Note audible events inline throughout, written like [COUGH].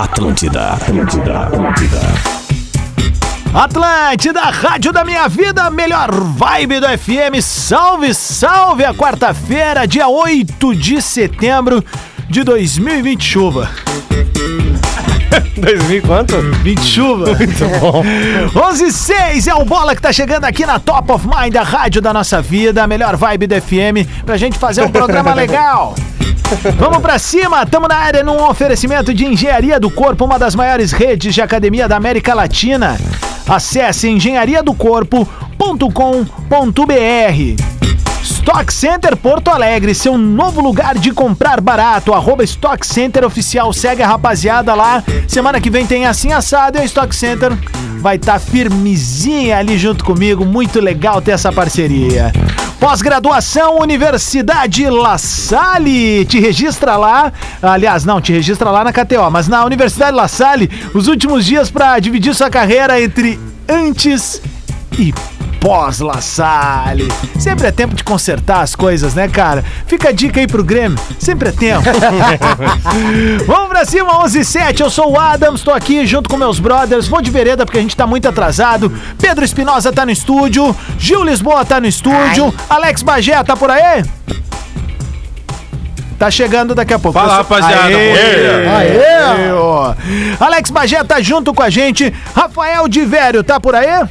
Atlântida, Atlântida, Atlântida. Atlântida, rádio da minha vida, melhor vibe do FM. Salve, salve a quarta-feira, dia 8 de setembro de 2020 chuva. [LAUGHS] 2000 quanto? 20 chuva. Muito bom. [LAUGHS] 11 e 6 é o Bola que tá chegando aqui na Top of Mind, a rádio da nossa vida, a melhor vibe do FM, pra gente fazer um programa [LAUGHS] legal. Vamos pra cima, tamo na área num oferecimento de Engenharia do Corpo, uma das maiores redes de academia da América Latina. Acesse engenhariadocorpo.com.br. Stock Center Porto Alegre, seu novo lugar de comprar barato. Arroba Stock Center Oficial. Segue a rapaziada lá. Semana que vem tem assim assado e a Stock Center vai estar tá firmezinha ali junto comigo. Muito legal ter essa parceria. Pós-graduação Universidade La Salle. Te registra lá. Aliás, não, te registra lá na KTO, mas na Universidade La Salle, os últimos dias para dividir sua carreira entre antes e pós-La Salle. Sempre é tempo de consertar as coisas, né, cara? Fica a dica aí pro Grêmio. Sempre é tempo. [LAUGHS] Vamos pra cima, 11 7. Eu sou o Adams, tô aqui junto com meus brothers. Vou de vereda porque a gente tá muito atrasado. Pedro Espinosa tá no estúdio. Gil Lisboa tá no estúdio. Ai. Alex Bagé tá por aí? Tá chegando daqui a pouco. Fala, rapaziada. Aê, aê, aê. Alex Bagé tá junto com a gente. Rafael de Vério tá por aí?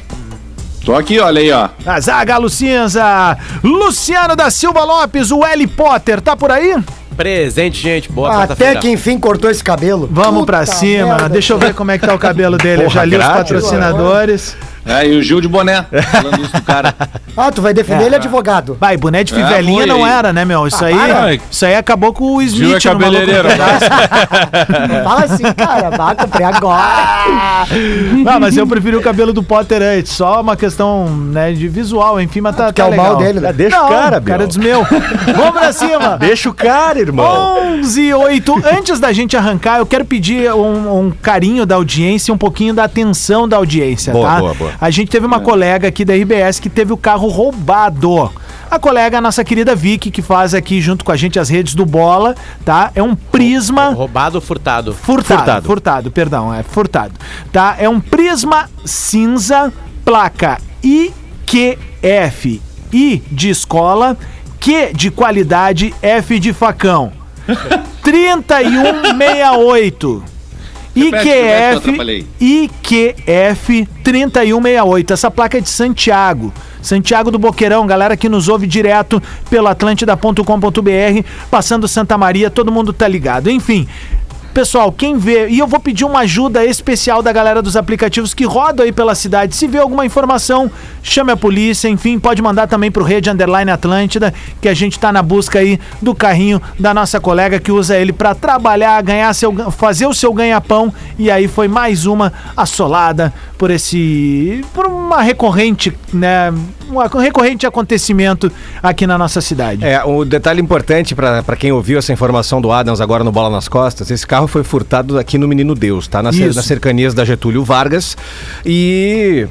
Tô aqui, olha aí, ó. A zaga Lucinza. Luciano da Silva Lopes, o L Potter, tá por aí? Presente, gente. Boa Até que enfim cortou esse cabelo. Vamos Puta pra cima. Merda. Deixa eu ver como é que tá o cabelo dele. Porra, eu já li grátis, os patrocinadores. Agora. É, e o Gil de boné, falando isso do cara. [LAUGHS] Ah, tu vai defender é. ele advogado. Vai, boné de é, fivelinha é, não era, né, meu? Isso ah, aí, isso aí acabou com o Smith Gil é cabeleireiro. [LAUGHS] Não fala assim, cara. Vai, comprei agora. [LAUGHS] Não, mas eu preferi o cabelo do Potter antes. Só uma questão, né, de visual, enfim, mas tá, tá é o mal dele, né? Deixa não, o cara, o cara é dos meus. Vamos pra cima. Deixa o cara, irmão. 11 e 8. Antes da gente arrancar, eu quero pedir um, um carinho da audiência, um pouquinho da atenção da audiência, boa, tá? Boa, boa. A gente teve uma é. colega aqui da RBS que teve o carro roubado. A colega, a nossa querida Vicky, que faz aqui junto com a gente as redes do Bola, tá? É um Prisma. Roubado ou furtado? Furtado, furtado, furtado, perdão, é furtado. Tá? É um Prisma cinza, placa IQF. I de escola, Q de qualidade, F de facão. [LAUGHS] 3168. IQF, IQF 3168. Essa placa é de Santiago. Santiago do Boqueirão, galera que nos ouve direto pelo atlântida.com.br, passando Santa Maria, todo mundo tá ligado. Enfim, Pessoal, quem vê, e eu vou pedir uma ajuda especial da galera dos aplicativos que rodam aí pela cidade. Se vê alguma informação, chame a polícia, enfim, pode mandar também pro Rede Underline Atlântida, que a gente tá na busca aí do carrinho da nossa colega que usa ele para trabalhar, ganhar seu, fazer o seu ganha-pão. E aí foi mais uma assolada por esse. por uma recorrente, né? Um recorrente acontecimento aqui na nossa cidade. É, o um detalhe importante para quem ouviu essa informação do Adams agora no Bola nas Costas, esse carro carro foi furtado aqui no Menino Deus, tá? Nas, nas cercanias da Getúlio Vargas. E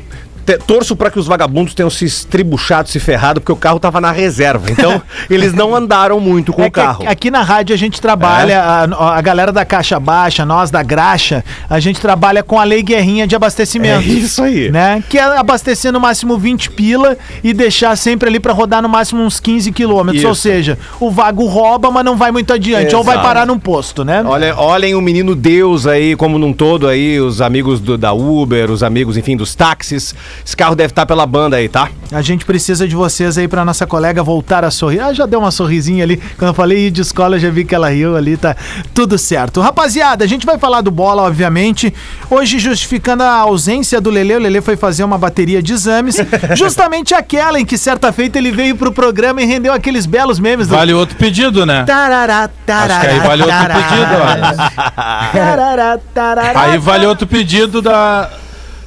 torço para que os vagabundos tenham se estribuchado, se ferrado, porque o carro tava na reserva. Então, [LAUGHS] eles não andaram muito com é o carro. Aqui na rádio a gente trabalha, é? a, a, galera da Caixa Baixa, nós da Graxa, a gente trabalha com a Lei Guerrinha de abastecimento. É isso aí. Né? Que é abastecer no máximo 20 pila e deixar sempre ali para rodar no máximo uns 15 quilômetros. Ou seja, o vago rouba, mas não vai muito adiante. Exato. Ou vai parar num posto, né? Olha, olhem o menino Deus aí, como num todo aí, os amigos do, da Uber, os amigos, enfim, dos táxis. Esse carro deve estar pela banda aí, tá? A gente precisa de vocês aí pra nossa colega voltar a sorrir. Ah, já deu uma sorrisinha ali. Quando eu falei de escola, já vi que ela riu ali, tá tudo certo. Rapaziada, a gente vai falar do bola, obviamente. Hoje, justificando a ausência do Lele, o Lele foi fazer uma bateria de exames. [LAUGHS] justamente aquela em que certa feita ele veio pro programa e rendeu aqueles belos memes. Do... Vale outro pedido, né? Tarará, tarará, Acho que aí vale outro pedido, ó. tarará, tarará, aí vale outro pedido da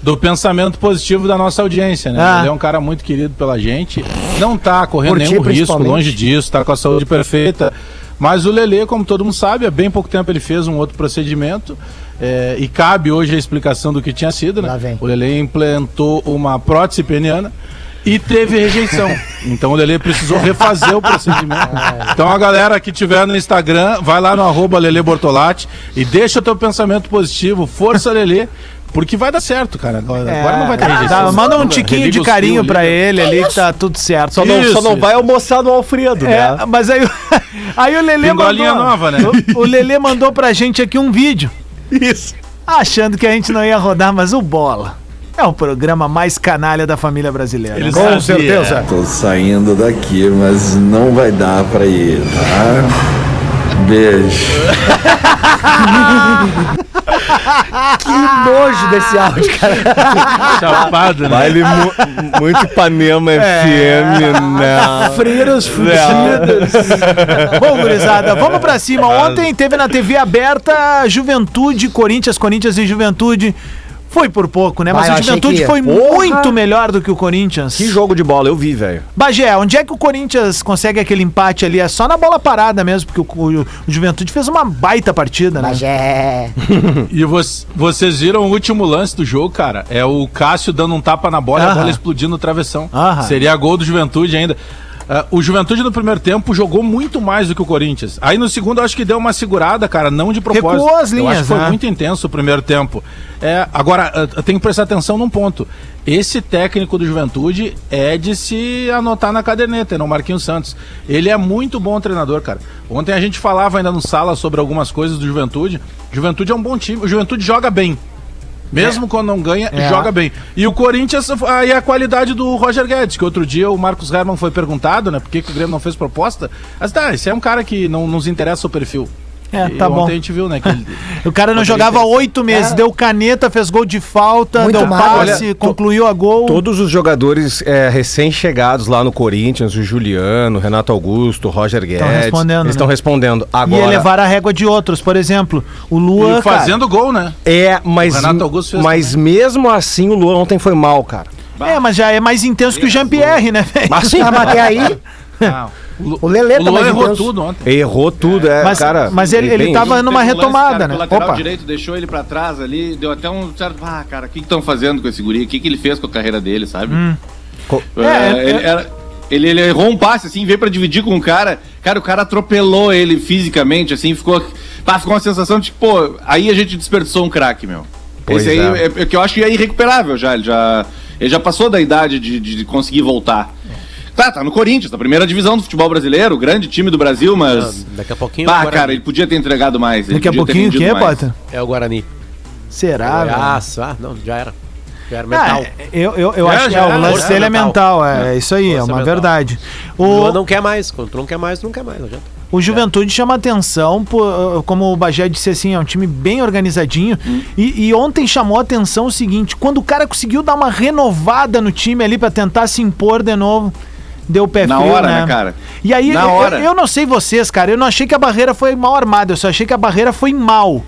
do pensamento positivo da nossa audiência, né? Ah. Ele é um cara muito querido pela gente, não tá correndo Por nenhum risco, longe disso, tá com a saúde perfeita. Mas o Lele, como todo mundo sabe, há bem pouco tempo ele fez um outro procedimento é, e cabe hoje a explicação do que tinha sido, né? O Lele implantou uma prótese peniana e teve rejeição. Então o Lele precisou refazer o procedimento. Então a galera que tiver no Instagram, vai lá no arroba Lele Bortolatti e deixa o teu pensamento positivo. Força, Lele. Porque vai dar certo, cara. Agora, É, agora não vai ter rejeição. dá- manda um tiquinho Religa de carinho ali, ele ali que tá tudo certo. Só não, Isso, só não vai almoçar no Alfredo, É, né? mas aí, [LAUGHS] aí o Lelê mandou, nova, né? O, o Lelê mandou pra gente aqui um vídeo. Isso. Achando que a gente não ia rodar, mas o Bola é o programa mais canalha da família brasileira. Ele Com sabia. certeza. Tô saindo daqui, mas não vai dar pra ir, tá? Beijo. [LAUGHS] Que nojo desse áudio, cara. Chapado, né? Baile mu- muito Ipanema FM, né? Freiras Bom, gurizada, vamos pra cima. Ontem teve na TV aberta Juventude, Corinthians, Corinthians e Juventude. Foi por pouco, né? Mas Vai, eu o achei Juventude que ia. foi Porra! muito melhor do que o Corinthians. Que jogo de bola, eu vi, velho. Bagé, onde é que o Corinthians consegue aquele empate ali? É só na bola parada mesmo, porque o, o- o Juventude fez uma baita partida, né? Mas [LAUGHS] é. E vo- vocês viram o último lance do jogo, cara? É o Cássio dando um tapa na bola e a Aham. bola explodindo no travessão. Aham. Seria gol do Juventude ainda. Ah, o Juventude no primeiro tempo jogou muito mais do que o Corinthians. Aí no segundo eu acho que deu uma segurada, cara, não de propósito. Recuou as eu acho linhas, que foi né? muito intenso o primeiro tempo. É, agora, ah, tem que prestar atenção num ponto. Esse técnico do Juventude é de se anotar na caderneta, não Marquinhos Santos. Ele é muito bom treinador, cara. Ontem a gente falava ainda no sala sobre algumas coisas do Juventude. Juventude é um bom time. O Juventude joga bem. Mesmo quando não ganha, É. joga bem. E o Corinthians, aí a qualidade do Roger Guedes, que outro dia o Marcos Herman foi perguntado, né, por que, que o Grêmio não fez proposta. Mas tá, esse é um cara que não nos interessa o perfil. É, E tá ontem bom. a gente viu, né, que ele, [LAUGHS] O cara não jogava oito meses, É. deu caneta, fez gol de falta, Muito deu mal. passe, Olha, concluiu a gol. Todos os jogadores é, recém-chegados lá no Corinthians, o Juliano, Renato Augusto, Roger Guedes, respondendo, eles né? estão respondendo. E Agora, elevar a régua de outros, por exemplo, o Luan, e cara, fazendo gol, né? é, mas, O Renato Augusto fez mas mesmo assim o Luan ontem foi mal, cara. É, mas já é mais intenso que o Jean-Pierre, né, velho? Mas sim, Ah, [LAUGHS] mas até aí, Ah, o, Lelê o Luan mais errou intenso. tudo ontem. errou tudo, é, Mas- cara. mas ele- ele tava- numa um lance, retomada, cara, né? O lateral Opa. direito deixou ele pra trás ali, deu até um certo. Ah, cara, o que estão fazendo com esse guri? O que, que ele fez com a carreira dele, sabe? Co- É, É, ele, era- ele- ele errou um passe, assim, veio pra dividir com o cara. Cara, o cara atropelou ele fisicamente, assim, ficou. Pá, ficou uma sensação de que, pô, aí a gente desperdiçou um craque, meu. Pois Esse aí é. é. é que eu acho que é irrecuperável já. Ele já, ele já passou da idade de, de conseguir voltar. Tá, tá no Corinthians, na primeira divisão do futebol brasileiro, grande time do Brasil, mas. Daqui a pouquinho Bah, o Guarani. cara, ele podia ter entregado mais. ele Daqui a pouquinho o quê, mais. Potter? É o Guarani. Será, velho? Goiás, ah, não, já era. Já era Ah, mental. eu, eu, eu É, acho que é, o lance dele é mental. mental, é, isso aí, é Força uma mental. verdade. O Luan O, não quer mais. Quando não quer mais, não quer mais. Não adianta. o Juventude chama atenção, por, como o Bagé disse assim, é um time bem organizadinho. E, e ontem chamou atenção o seguinte: quando o cara conseguiu dar uma renovada no time ali pra tentar se impor de novo, deu pé Na frio, hora, né? né, cara? E aí, Na eu, hora. eu não sei vocês, cara, eu não achei que a barreira foi mal armada, eu só achei que a barreira foi mal.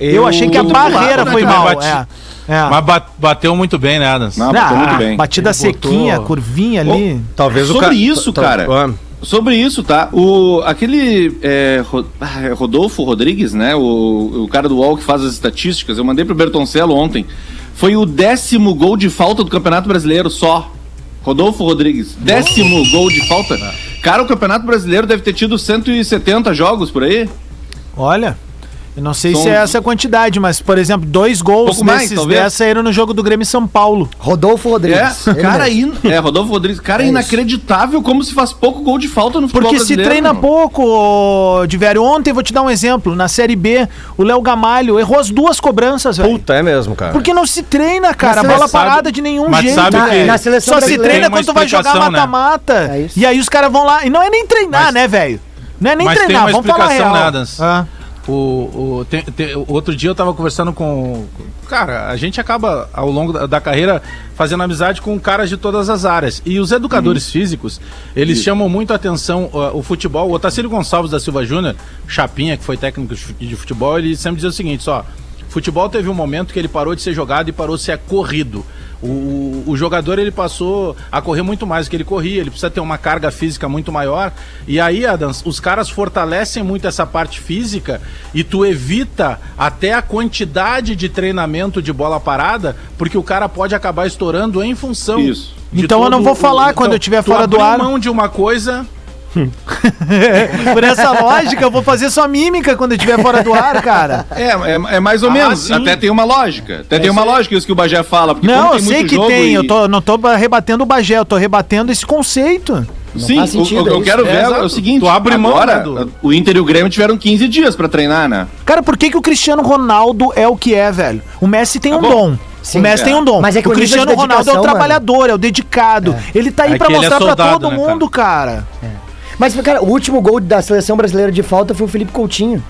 Eu, Eu- achei que a barreira lá, foi né, mal. bate- É, é. Mas ba- bateu muito bem, né, Adams? Não, bateu muito bem. Batida Ele sequinha, botou- curvinha ali. Talvez o Sobre ca- isso, ta- cara. Ah, Sobre isso, tá? O, aquele é, ah, é Rodolfo Rodrigues, né? O, o cara do UOL que faz as estatísticas, eu mandei pro Bertoncello ontem. Foi o décimo gol de falta do Campeonato Brasileiro só. Rodolfo Rodrigues. Décimo gol de falta. Cara, o Campeonato Brasileiro deve ter tido 170 jogos por aí. Olha, eu não sei São- se é essa quantidade, mas, por exemplo, dois gols Pouco mais, desses talvez. 10 saíram no jogo do Grêmio São Paulo. Rodolfo É, Rodrigues. Ele cara, in... [LAUGHS] é, Rodolfo Rodrigues. Cara, É inacreditável como se faz pouco gol de falta no futebol Porque se treina pouco, velho. Ontem, vou te dar um exemplo, na Série B, o Léo Gamalho errou as duas cobranças, velho. Puta, é mesmo, cara. Porque não se treina, cara. A bola sabe- parada de nenhum mas jeito. sabe Na, que- na seleção Só se treina quando tu vai jogar né? mata-mata. É isso. e aí os caras vão lá. E não é nem treinar, Mas- né, velho? Não é nem Mas tem treinar, uma vamos falar explicação, real. né, Adams? Ah. O, o, tem- tem- outro dia eu tava conversando com. Cara, a gente acaba ao longo da, da carreira fazendo amizade com caras de todas as áreas. E os educadores Uhum. físicos, eles chamam muito a atenção uh, o futebol. O Otacílio Gonçalves da Silva Júnior, Chapinha, que foi técnico de futebol, ele sempre dizia o seguinte: só. Futebol teve um momento que ele parou de ser jogado e parou de ser corrido. O, o jogador ele passou a correr muito mais do que ele corria, ele precisa ter uma carga física muito maior. E aí, Adams, os caras fortalecem muito essa parte física e tu evita até a quantidade de treinamento de bola parada, porque o cara pode acabar estourando em função. Isso. de Então eu não vou o- falar quando eu estiver tu fora do ar. mão de uma coisa [LAUGHS] Por essa lógica, eu vou fazer só mímica quando eu estiver fora do ar, cara. É, é, é mais ou Ah, menos. sim. Até tem uma lógica. Até tem uma lógica isso que o Bagé fala. Porque Não, eu sei que tem, e- eu tô, não tô rebatendo o Bagé, eu tô rebatendo esse conceito. Sim, faz o- sentido, é eu isso. quero É, ver é, exato. o seguinte: Tu abre mão, agora, né, do- o Inter e o Grêmio tiveram 15 dias pra treinar, né? Cara, por que, que o Cristiano Ronaldo é o que é, velho? O Messi tem Tá um bom. dom. Sim, o Messi é. tem um dom. Mas é que o o Cristiano Ronaldo é o trabalhador, é o dedicado. Ele tá aí É é mostrar pra soldado, todo né, mundo, cara. Mas, cara, o último gol da seleção brasileira de falta foi o Felipe Coutinho.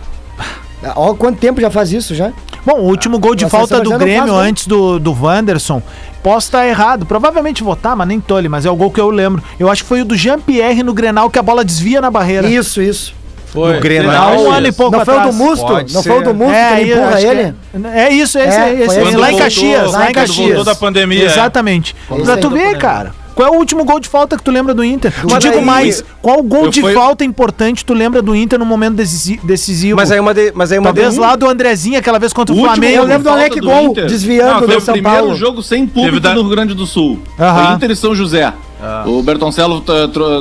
Ó, quanto tempo já faz isso já? Bom, o último gol de A falta do Grêmio faz antes do, do Wanderson, posso estar errado. Provavelmente votar, mas nem tole, mas é o gol que eu lembro. Eu acho que foi o do Jean-Pierre no Grenal que a bola desvia na barreira. Isso, isso. foi. No Grenal, um ano e pouco não foi o do. Musto? Pode Não ser. foi o do Musto que aí, ele empurra que ele? É, é isso, esse, É, é, esse aí, esse. lá em Caxias, lá em Caxias. voltou da pandemia, é. Exatamente. Pra aí. tu ver, cara. Qual é o último gol de falta que tu lembra do Inter? Te digo mais, qual gol de fui- falta importante tu lembra do Inter no momento decisi- decisivo? Mas aí uma de, mas aí uma Talvez de- lá do Andrezinho, aquela vez contra o, O último Flamengo. Eu lembro do Alec do Gol Inter. desviando Não, foi do o São primeiro Paulo. jogo sem público da- no Rio Grande do Sul. Aham. Foi Inter e São José. O Bertoncello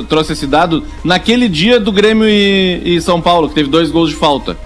trouxe esse dado naquele dia do Grêmio e, e São Paulo, que teve dois gols de falta.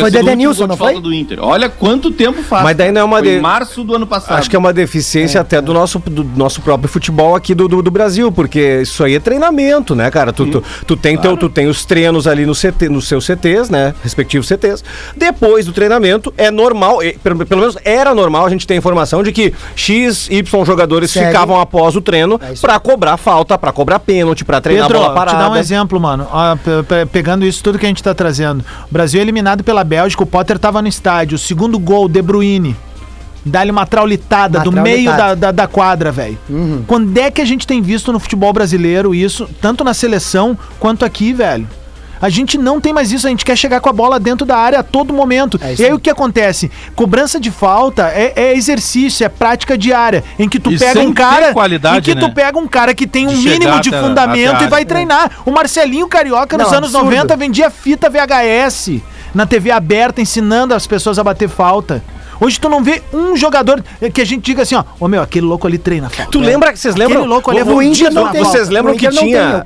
Foi Dedenilson, não foi? do Inter. Olha quanto tempo faz. Mas daí não é uma Foi de- em março do ano passado. Acho que é uma deficiência até do nosso, do nosso próprio futebol aqui do, do, do Brasil, porque isso aí é treinamento, né, cara? Tu, tu, tu tem, teu, tu tem os treinos ali no CT, nos seus CTs, né? Respectivos CTs. Depois do treinamento, é normal, pelo, pelo menos era normal, a gente tem informação de que X, Y jogadores Segue. ficavam após o treino É pra cobrar falta, pra cobrar pênalti, pra treinar Pedro, a bola te parada. dar um exemplo, mano. Ó, pe- pegando isso tudo que a gente tá trazendo. O Brasil é eliminado pela Bélgica, o Potter tava no estádio. O segundo gol, De Bruyne. Dá-lhe uma traulitada Uma do meio da, traulitada. da, da quadra, velho. Quando é que a gente tem visto no futebol brasileiro isso, tanto na seleção quanto aqui, velho? A gente não tem mais isso, a gente quer chegar com a bola dentro da área a todo momento. É e aí o que acontece? Cobrança de falta é, é exercício, é prática diária, em que tu E pega um cara, em que tu né? pega um cara que tem um De mínimo de fundamento até e vai área. treinar. O Marcelinho Carioca nos Não, anos absurdo. 90 vendia fita VHS na TV aberta ensinando as pessoas a bater falta. Hoje tu não vê um jogador que a gente diga assim, ó, ô meu, aquele louco ali treina falta. Tu lembra, vocês Aquele lembram? louco ali é O- Inter não tem. Vocês lembram que tinha.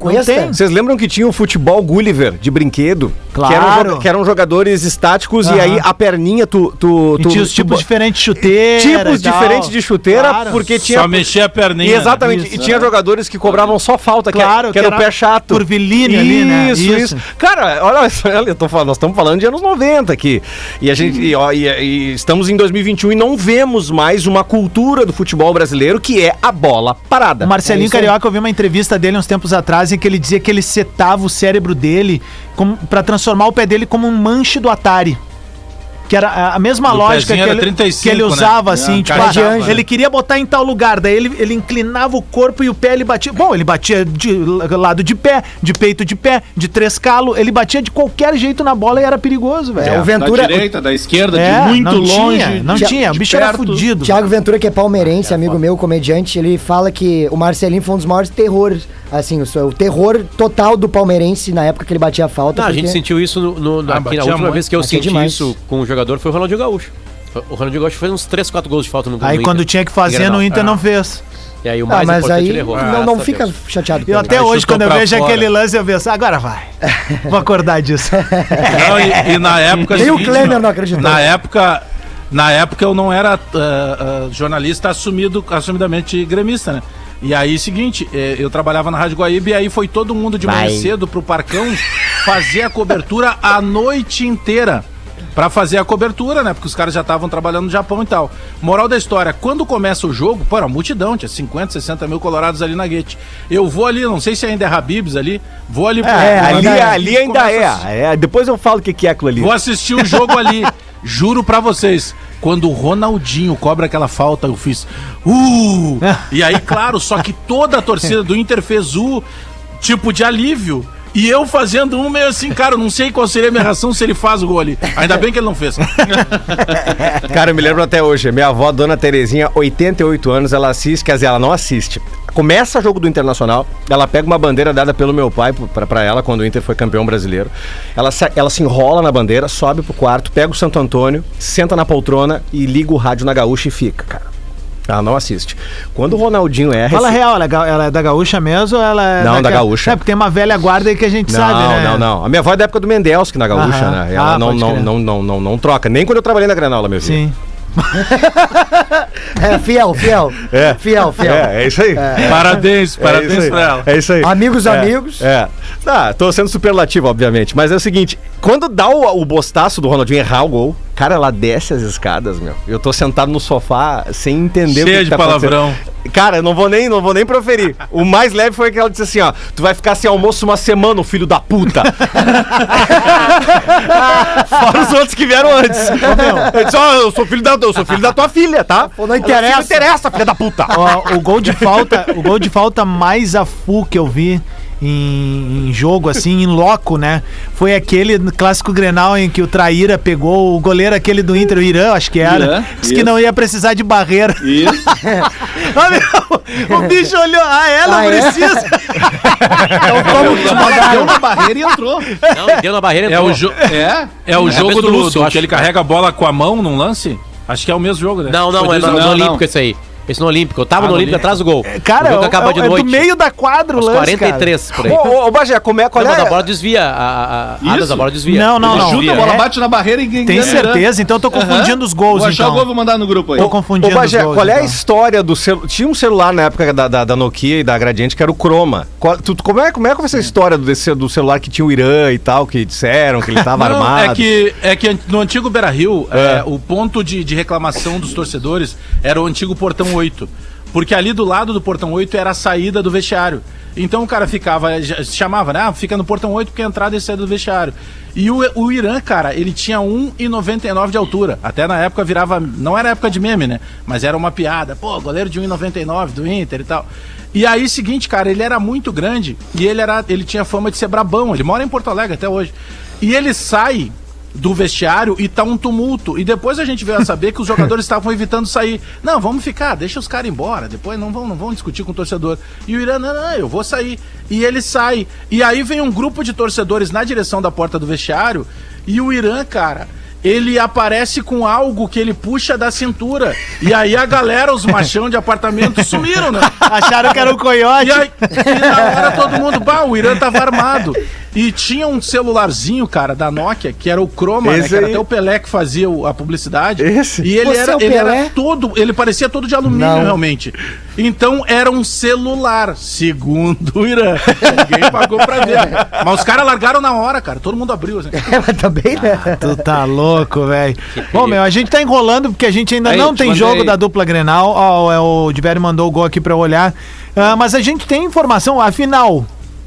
Vocês lembram que tinha o futebol Gulliver de brinquedo? Claro. Que eram, que eram jogadores estáticos e Aham. aí a perninha tu. tu, E tu tinha os tipos diferentes de chuteira. tipos e diferentes de chuteira, Claro. porque tinha. Só mexer a perninha. Exatamente. Isso, e tinha jogadores que cobravam só falta, que, Claro, era, que era o pé chato. curvilíneo ali, né? Isso, Isso. isso. Cara, olha só, olha, [LAUGHS] eu tô falando, nós estamos falando de anos 90 aqui. E a gente e, ó, e- e estamos em 2021 e não vemos mais uma cultura do futebol brasileiro que é a bola parada. O Marcelinho É. Carioca, eu vi uma entrevista dele uns tempos atrás em que ele dizia que ele setava o cérebro dele pra transformar o pé dele como um manche do Atari. Que era a- a mesma Do lógica que era ele, 35, que ele né? usava, assim, É, tipo, cara de ah, anjo. ele queria botar em tal lugar, daí ele, ele inclinava o corpo e o pé ele batia. Bom, ele batia de lado de pé, de peito de pé, de três calos, ele batia de qualquer jeito na bola e era perigoso, velho. É, o Ventura. Da direita, da esquerda, É, de muito não longe. Tinha, não de- tinha, o de bicho era perto. fudido. Tiago Ventura, que é palmeirense, amigo meu, comediante, ele fala que o Marcelinho foi um dos maiores terrores, assim, o, o terror total do palmeirense na época que ele batia a falta. Não, a porque- gente sentiu isso no, no- Ah, aqui na última muito. vez que eu Batia senti isso com o jogador foi o Ronaldinho Gaúcho. O Ronaldinho Gaúcho fez uns 3, 4 gols de falta no Aí no quando Inter. tinha que fazer no Inter Ah. não fez. E aí o Ah, mais mas importante aí ele errou. não, Graças não fica Deus. chateado com Eu até Aí hoje, quando eu vejo fora. aquele lance, eu penso, agora vai. Vou acordar disso. [LAUGHS] Não, e, e na época. Nem o Klemer não acreditou. Na época. Na época eu não era ah, ah, jornalista assumido, assumidamente gremista, né? E aí, seguinte, eh, eu trabalhava na Rádio Guaíba e aí foi todo mundo de manhã cedo pro Parcão fazer a cobertura a noite inteira. Pra fazer a cobertura, né? Porque os caras já estavam trabalhando no Japão e tal. Moral da história, quando começa o jogo, pô, era multidão, tinha 50, 60 mil colorados ali na guete. Eu vou ali, não sei se ainda é Habibs ali, vou ali pro- É, pro- ali, ainda é. ali ainda é, a- é. Depois eu falo o que, que é aquilo ali. Vou assistir o jogo ali. [LAUGHS] Juro pra vocês. Quando o Ronaldinho cobra aquela falta, eu fiz. Uh! [LAUGHS] E aí, claro, só que toda a torcida do Inter fez uh, tipo de alívio. E eu fazendo um meio assim, cara, eu não sei qual seria a minha reação se ele faz o gol ali. Ainda bem que ele não fez. [LAUGHS] Cara, eu me lembro até hoje. Minha avó, dona Terezinha, 88 anos, ela assiste, quer dizer, ela não assiste. Começa o jogo do Internacional, ela pega uma bandeira dada pelo meu pai pra ela, quando o Inter foi campeão brasileiro. Ela, se- ela se enrola na bandeira, sobe pro quarto, pega o Santo Antônio, senta na poltrona e liga o rádio na gaúcha e fica, cara. Ela não assiste. Quando o Ronaldinho erra. Fala esse- real, ela é, ga- ela é da gaúcha mesmo ou ela é. Não, da daquela- gaúcha. É, porque tem uma velha guarda aí que a gente Não, sabe, né? não, não. A minha avó é da época do Mendelski na gaúcha, Aham. né? Ela Ah, não, não, não, não, não, não troca. Nem quando eu trabalhei na Granola, meu filho. Sim. [LAUGHS] É, fiel, fiel. É. Fiel, fiel. É, é isso aí. Parabéns, É parabéns isso aí. pra ela. É isso aí. Amigos, É, amigos. É. Tá, tô sendo superlativo, obviamente. Mas é o seguinte: quando dá o, o bostaço do Ronaldinho errar o gol, cara, ela desce as escadas, meu. Eu tô sentado no sofá sem entender Cheia que de tá palavrão. acontecendo. Cara, eu não vou nem, não vou nem proferir. O mais leve foi que ela disse assim, ó, tu vai ficar sem almoço uma semana, filho da puta. [LAUGHS] Fora os outros que vieram antes. Eu disse, ó, eu sou filho da, eu sou filho da tua filha, tá? Pô, não interessa. Não interessa, filha da puta. Ó, o gol de falta, o gol de falta mais a full que eu vi em, em jogo, assim, em loco, né? Foi aquele clássico Grenal em que o Traíra pegou o goleiro aquele do Inter, o Irã, acho que era. Irã, disse que isso. não ia precisar de barreira. Isso. [LAUGHS] Ah, meu, o bicho olhou, ah, é, não Ah, é? precisa. [LAUGHS] Deu na barreira e entrou. Não, deu na barreira. É o, entrou. jo É. é o É jogo do, do Lúcio, do acho. que ele carrega a bola com a mão num lance? Acho que é o mesmo jogo, né? Não, não, Foi é no, dois a no não, Olímpico esse aí. Esse no Olímpico. Eu tava Ah, no no Olímpico Olímpico. atrás do gol. Cara, o jogo é, acaba de é noite. do meio da quadra o lance, 43 por aí. Ô, ô, ô, Bagé, como é, qual Não, é? mas a bola desvia. A, a, a, Isso. a bola desvia. Não, não, Ele não. chuta, a É. bola bate na barreira e Tem certeza? Então eu tô confundindo os gols, Vou achar então. o gol, vou mandar no grupo aí. Tô Ô, confundindo Ô, Bagé, os gols, qual é a então. história do celular? Tinha um celular na época da, da, da Nokia e da Gradiente que era o Chroma. Qual- tu- tu- como, é, como é que foi essa história do, do celular que tinha o Irã e tal, que disseram que ele tava [LAUGHS] Não, armado? é que, é que no antigo Beira Rio, É. é, o ponto de, de reclamação dos torcedores era o antigo Portão 8. Porque ali do lado do Portão 8 era a saída do vestiário. Então o cara ficava, chamava, né? Ah, fica no Portão 8 porque a entrada e saída do vestiário. E o, o Irã, cara, ele tinha 1,99 de altura. Até na época virava. Não era época de meme, né? Mas era uma piada. Pô, goleiro de 1,99 do Inter e tal. E aí, seguinte, cara, ele era muito grande e ele, era, ele tinha fama de ser brabão. Ele mora em Porto Alegre até hoje. E ele sai do vestiário e tá um tumulto. E depois a gente veio a saber que os jogadores [LAUGHS] estavam evitando sair. Não, vamos ficar, deixa os caras embora. Depois não vão, não vão discutir com o torcedor. E o Irã, não, não, eu vou sair. E ele sai. E aí vem um grupo de torcedores na direção da porta do vestiário. E o Irã, cara. Ele aparece com algo que ele puxa da cintura. E aí a galera, os machão de apartamento, sumiram, né? Acharam que era o coiote. E, aí, e na hora todo mundo, bah, o Irã tava armado. E tinha um celularzinho, cara, da Nokia, que era o Chroma, né? Esse Que era aí. até o Pelé que fazia o- a publicidade. Esse? E ele, Você era, é o ele era todo, ele parecia todo de alumínio, Não. realmente. Então era um celular, segundo o Irã. Ninguém pagou pra ver. Mas os caras largaram na hora, cara. Todo mundo abriu. Assim. É, [LAUGHS] mas também, né? Tu tá louco, velho. Bom, meu, a gente tá enrolando porque a gente ainda Aí, não te tem mandei. jogo da dupla Grenal. Ó, é, o Diverio mandou o gol aqui pra eu olhar. Ah, mas a gente tem informação, afinal.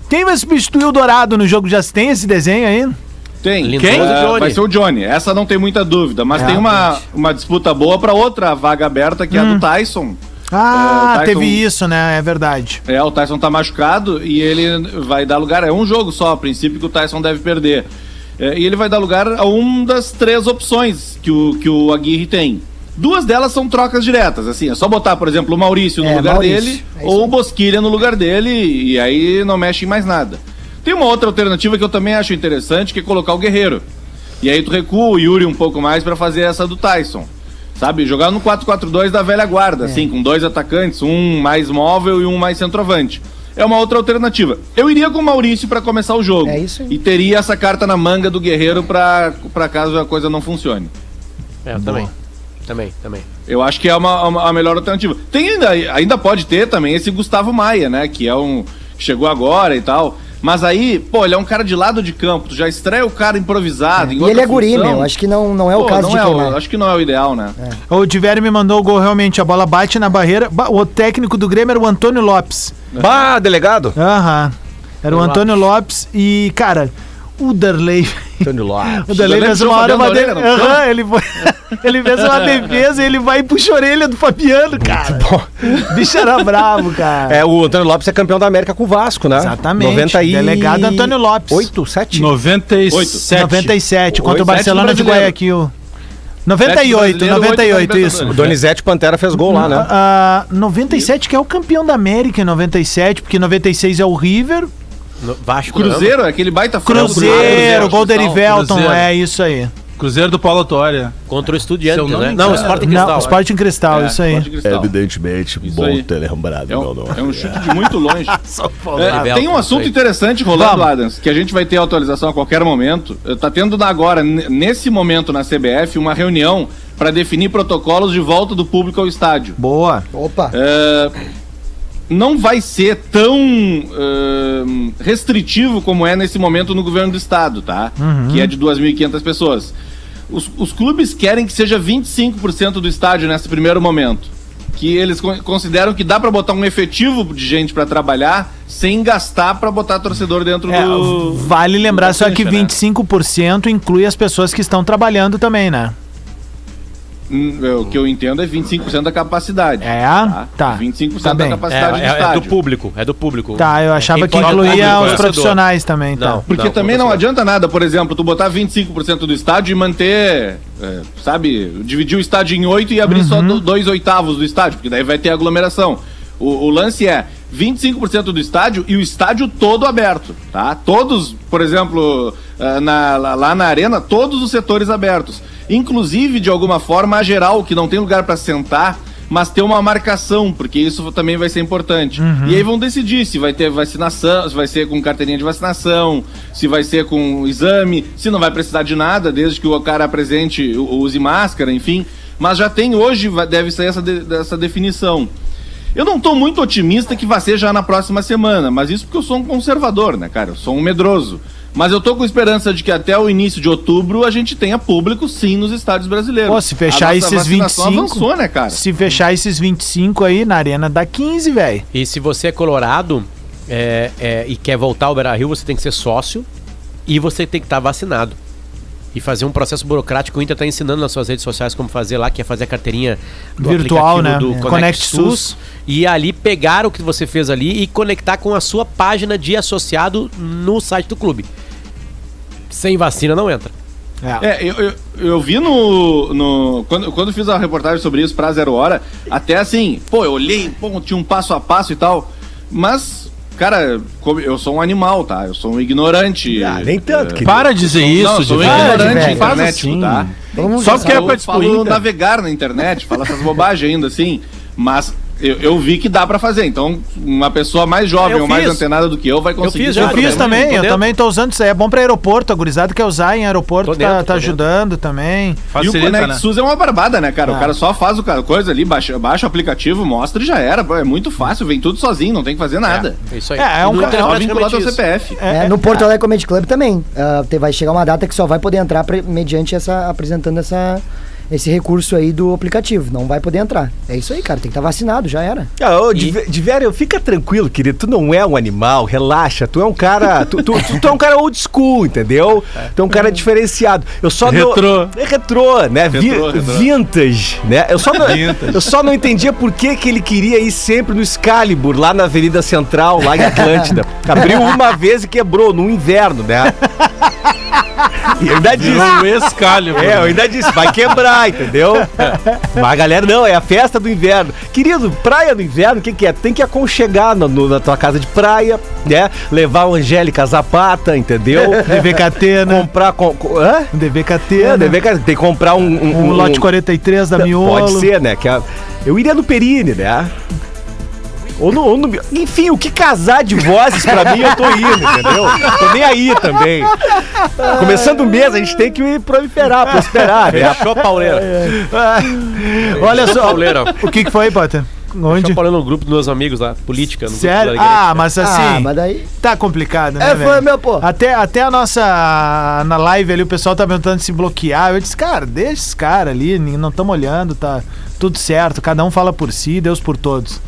Quem vai substituir o Dourado no jogo? Já tem esse desenho aí? Tem. Lindoso Quem? Johnny. vai ser o Johnny. Essa não tem muita dúvida. Mas É, tem uma, uma disputa boa pra outra vaga aberta, que é a do Tyson. Ah, É, Tyson- teve isso, né? É verdade. É, o Tyson tá machucado e ele vai dar lugar. É um jogo só, a princípio, que o Tyson deve perder. É, e ele vai dar lugar a uma das três opções que o, que o Aguirre tem. Duas delas são trocas diretas, assim, é só botar, por exemplo, o Maurício no É, lugar Maurício, dele é ou o. Bosquilha no lugar dele e aí não mexe em mais nada. Tem uma outra alternativa que eu também acho interessante, que é colocar o Guerreiro. E aí tu recua o Yuri um pouco mais pra fazer essa do Tyson. Sabe? Jogar no 4-4-2 da velha guarda, É. assim, com dois atacantes, um mais móvel e um mais centroavante. É uma outra alternativa. Eu iria com o Maurício pra começar o jogo. É isso aí. E teria essa carta na manga do Guerreiro pra, pra caso a coisa não funcione. É, eu também. Também, também. Eu acho que é uma, uma- a melhor alternativa. Tem ainda, ainda pode ter também esse Gustavo Maia, né? Que é um. que chegou agora e tal. Mas aí, pô, ele é um cara de lado de campo. Tu já estreia o cara improvisado. em E ele é guri, meu. Acho que não, não é o Pô, caso não de é o- queimar. Acho que não é o ideal, né? O Diverio me mandou o gol realmente. A bola bate na barreira. Ba- O técnico do Grêmio era o Antônio Lopes. Bah, delegado? Aham. Era o Antônio Antônio Lopes. E, cara, O Darley. Tony Lopes. O Darley fez uma hora uma de... Orelha, ele, foi... [LAUGHS] ele fez uma defesa e ele vai e puxa a orelha do Fabiano, cara. Bicho era bravo, cara. É, o Antônio Lopes é campeão da América com o Vasco, né? Exatamente. 90 e... Delegado Antônio Lopes. 8, 7? 97. 97, contra o Oito, Barcelona de. Guayaquil. 98, brasileiro, 98, oito da isso. Libertadores. Donizete Pantera fez gol lá, né? Ah, 97 que é o campeão da América em 97, porque 96 é o River. No- Vasco. Cruzeiro, aquele baita Cruzeiro, Cruzeiro, gol do. Erivelton, é isso aí. Cruzeiro do Paulo Autória. Contra o eu não né? Não, o Sporting Não, Cristal. Sporting Cristal, É, isso aí. Cristal. Evidentemente, Isso bom aí. ter lembrado É meu um, nome. é um chute de muito longe. [LAUGHS] É, tem um assunto interessante rolando, Vamos. Adams, que a gente vai ter atualização a qualquer momento. Tá tendo agora, nesse momento na CBF, uma reunião para definir protocolos de volta do público ao estádio. Boa. Opa. É, não vai ser tão é, restritivo como é nesse momento no governo do estado, tá? Que é de 2.500 pessoas. Os, os clubes querem que seja 25% do estádio nesse primeiro momento. Que eles con- consideram que dá pra botar um efetivo de gente pra trabalhar sem gastar pra botar torcedor dentro É, do. vale lembrar da só que cancha, né? 25% inclui as pessoas que estão trabalhando também, né? Hum, é, O que eu entendo é 25% da capacidade. É? Tá? Tá. 25% Tá da bem. capacidade do É, é, é estádio. do público, é do público. Tá, eu achava que incluía é os profissionais também, então. Não. Porque também não adianta nada, por exemplo, tu botar 25% do estádio e manter, é, sabe, dividir o estádio em oito e abrir só do- dois oitavos do estádio, porque daí vai ter aglomeração. O, o lance é 25% do estádio e o estádio todo aberto, tá? Todos, por exemplo, ah, na- lá na arena, todos os setores abertos. Inclusive, de alguma forma, a geral, que não tem lugar para sentar, mas ter uma marcação, porque isso também vai ser importante. E aí vão decidir se vai ter vacinação, se vai ser com carteirinha de vacinação, se vai ser com exame, se não vai precisar de nada, desde que o cara apresente, use máscara, enfim. Mas já tem hoje, deve sair essa, de- essa definição. Eu não tô muito otimista que vai ser já na próxima semana, mas isso porque eu sou um conservador, né, cara? Eu sou um medroso. Mas eu tô com esperança de que até o início de outubro a gente tenha público sim nos estádios brasileiros. Pô, se fechar A nossa esses vacinação 25. avançou, né, cara? Se fechar esses 25 aí na arena dá 15, velho. E se você é colorado é, é, e quer voltar ao Beira Rio, você tem que ser sócio e você tem que estar vacinado. E fazer um processo burocrático. O Inter está ensinando nas suas redes sociais como fazer lá, que é fazer a carteirinha do Virtual, né? do É. Connect, Connect SUS. SUS. E ali pegar o que você fez ali e conectar com a sua página de associado no site do clube. Sem vacina não entra. É, eu, eu, eu vi no. no quando, quando eu fiz a reportagem sobre isso pra Zero Hora, até assim, pô, eu olhei, pô, tinha um passo a passo e tal. Mas, cara, eu sou um animal, tá? Eu sou um ignorante. Ah, nem tanto, querido. Para de dizer isso, Não, eu sou um ignorante velho. internet, Faz assim. tá? Só porque é pra Eu falo Inter. navegar na internet, falo essas bobagens ainda assim, mas eu, eu vi que dá pra fazer. Então, uma pessoa mais jovem Eu ou mais fiz. antenada do que eu vai conseguir. fiz isso já, Eu aí fiz também, eu dentro. também tô usando isso aí. É bom pra aeroporto, a gurizada quer usar em aeroporto, Tô tá, dentro, tá tô dentro. ajudando também. E o Facilita, Connect né? SUS é uma barbada, né, cara? Ah. O cara só faz o coisa ali, baixa, baixa o aplicativo, mostra e já era. É muito fácil, vem tudo sozinho, não tem que fazer nada. É isso aí. É, é um no ca- Inter é praticamente vinculado ao. CPF. É, no Porto Alegre Comedy Club também. Te- vai chegar uma data que só vai poder entrar mediante essa. apresentando essa, esse recurso aí do aplicativo. Não vai poder entrar. É isso aí, cara. Tem que estar vacinado, já era. Ah, ô, velho, fica tranquilo, querido. Tu não é um animal, relaxa. Tu é um cara. Tu, tu, tu- tu é um cara old school, entendeu? Tu é um cara diferenciado. Eu só não- Retrô. é retrô, né? Vi- Retrô, retrô. Vintage, né? Eu só, não, eu só não entendia por que, que ele queria ir sempre no Excalibur, lá na Avenida Central, lá em Atlântida. [LAUGHS] Abriu uma vez e quebrou, no inverno, né? E eu ainda disse. Virou o Excalibur. É, eu ainda disse, vai quebrar, entendeu? Mas a galera, não, é a festa do inverno. Querido, praia do inverno, o que, que é? Tem que aconchegar no- no- na tua casa de praia, né? Levar o Angélica Zapata, entendeu? [LAUGHS] DVKT, né? Comprar. Com, com, hã? DVKT, É, né? deve- tem que comprar um. Um, Um lote 43 da Miolo. Pode ser, né? Que a- eu iria no Perine, né? Ou no, ou no- Enfim, o que casar de vozes pra mim, eu tô indo, entendeu? Tô nem aí também. Começando o mês, a gente tem que proliferar, prosperar, né? Fechou a pauleira. Olha Fechou a só, pauleira. o que que foi, Potter? Onde? A pauleira no grupo dos meus amigos lá, política. No grupo Sério? Ah, mas assim, Ah, mas daí. tá complicado, né, É, foi, velho? meu, pô. Até, até a nossa. Na live ali, o pessoal tá perguntando se bloquear. Eu disse, cara, deixa esse cara ali, não estamos olhando, tá tudo certo. Cada um fala por si, Deus por todos.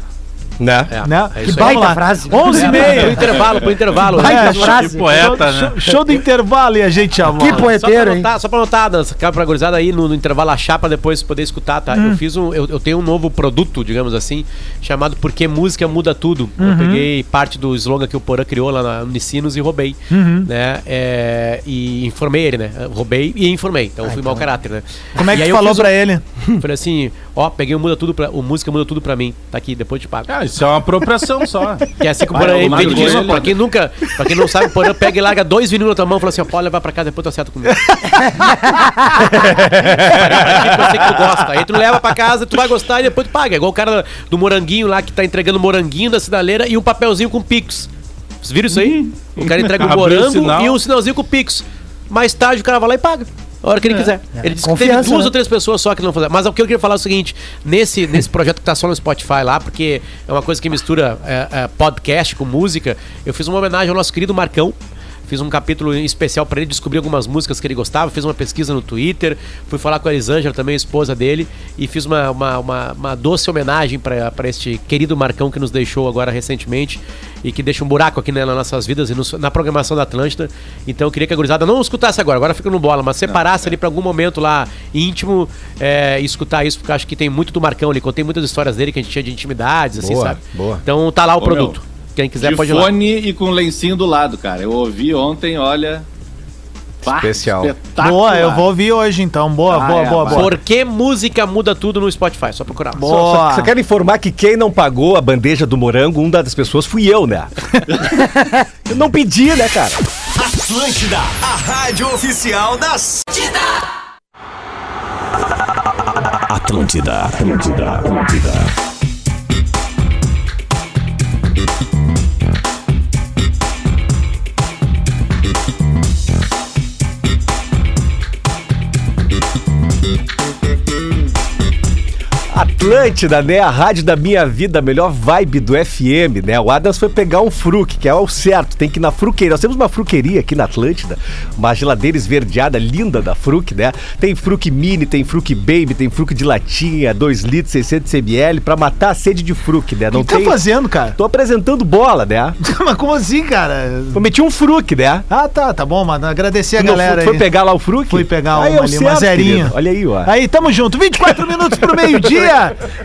Né? É, Né? é isso Que baita lá. frase. 11 e Pro meia. intervalo, pro intervalo. Baita É, frase. Que poeta, show, né? show do intervalo e a gente já Que volta. Só pra poeteiro, hein? só pra anotar, dança, cara, pra gurizada aí no, no intervalo achar pra depois poder escutar, tá? Hum. Eu fiz um. Eu, eu tenho um novo produto, digamos assim, chamado Porque Música Muda Tudo. Uhum. Eu peguei parte do slogan que o Porã criou lá na Unicinos e roubei. Uhum. Né? É, e informei ele, né? Roubei e informei. Então eu fui mau caráter, né? Como é que aí tu eu falou fiz um- pra ele? [LAUGHS] Falei assim, ó, peguei o Muda Tudo pra, o Música Muda Tudo pra mim. Tá aqui, depois eu te pago. Ah, isso é uma apropriação só. Que é assim que o Porã o vende disso, pra quem nunca, pra quem não sabe, o Porã pega e larga dois vinil na tua mão e fala assim, ó, pode levar pra cá, depois tu acerta comigo. Eu sei que tu gosta. Aí tu leva pra casa, tu vai gostar e depois tu paga. É igual o cara do moranguinho lá que tá entregando moranguinho da sinaleira e um papelzinho com Pix. Vocês viram isso aí? O cara entrega o [LAUGHS] o morango sinal. e um sinalzinho com Pix. Mais tarde o cara vai lá e paga. A hora que ele quiser. Ele disse que teve Confiança, duas né? ou três pessoas só que não fizeram. Mas o que eu queria falar é o seguinte: nesse, nesse projeto que tá só no Spotify lá, porque é uma coisa que mistura é, é, podcast com música, eu fiz uma homenagem ao nosso querido Marcão. Fiz um capítulo especial pra ele descobrir algumas músicas que ele gostava. Fiz uma pesquisa no Twitter. Fui falar com a Elisângela, também a esposa dele. E fiz uma, uma, uma, uma doce homenagem pra este querido Marcão que nos deixou agora recentemente. E que deixa um buraco aqui né, nas nossas vidas e nos- na programação da Atlântida. Então eu queria que a gurizada não escutasse agora, agora fica no bola, mas separasse ali pra algum momento lá íntimo é, e escutar isso, porque eu acho que tem muito do Marcão ali. Contei muitas histórias dele que a gente tinha de intimidades, assim, Boa, sabe? boa. Então tá lá o Ô, produto. meu, Quem quiser de pode ir lá. fone e com lencinho do lado, cara. Eu ouvi ontem, olha. Pá, Especial. Boa, eu vou ouvir hoje então. Boa, Ah, boa, é, boa, vai. boa. Por que música muda tudo no Spotify? Só procurar. Boa. Só, só, só quero informar que quem não pagou a bandeja do morango, uma das pessoas fui eu, né? [LAUGHS] eu não pedi, né, cara? Atlântida, a rádio oficial das. Atlântida, Atlântida, Atlântida. Atlântida, né? A rádio da minha vida, a melhor vibe do FM, né? O Adams foi pegar um fruque, que é o certo, tem que ir na fruqueira. Nós temos uma fruqueria aqui na Atlântida, uma geladeira esverdeada linda da Fruc, né? Tem fruque mini, tem fruque baby, tem fruque de latinha, 2 litros, 600 ml, pra matar a sede de fruque, né? O Não que tem... tá fazendo, cara? Tô apresentando bola, né? [LAUGHS] Mas como assim, cara? Eu meti um fruque, né? Ah, tá, tá bom, mano. Agradecer a Tu galera foi, foi aí. pegar lá o fruque? Fui pegar Aí uma é o ali, uma certo, zerinha. querido. Olha aí, ó. Aí, tamo junto. 24 minutos pro meio-dia.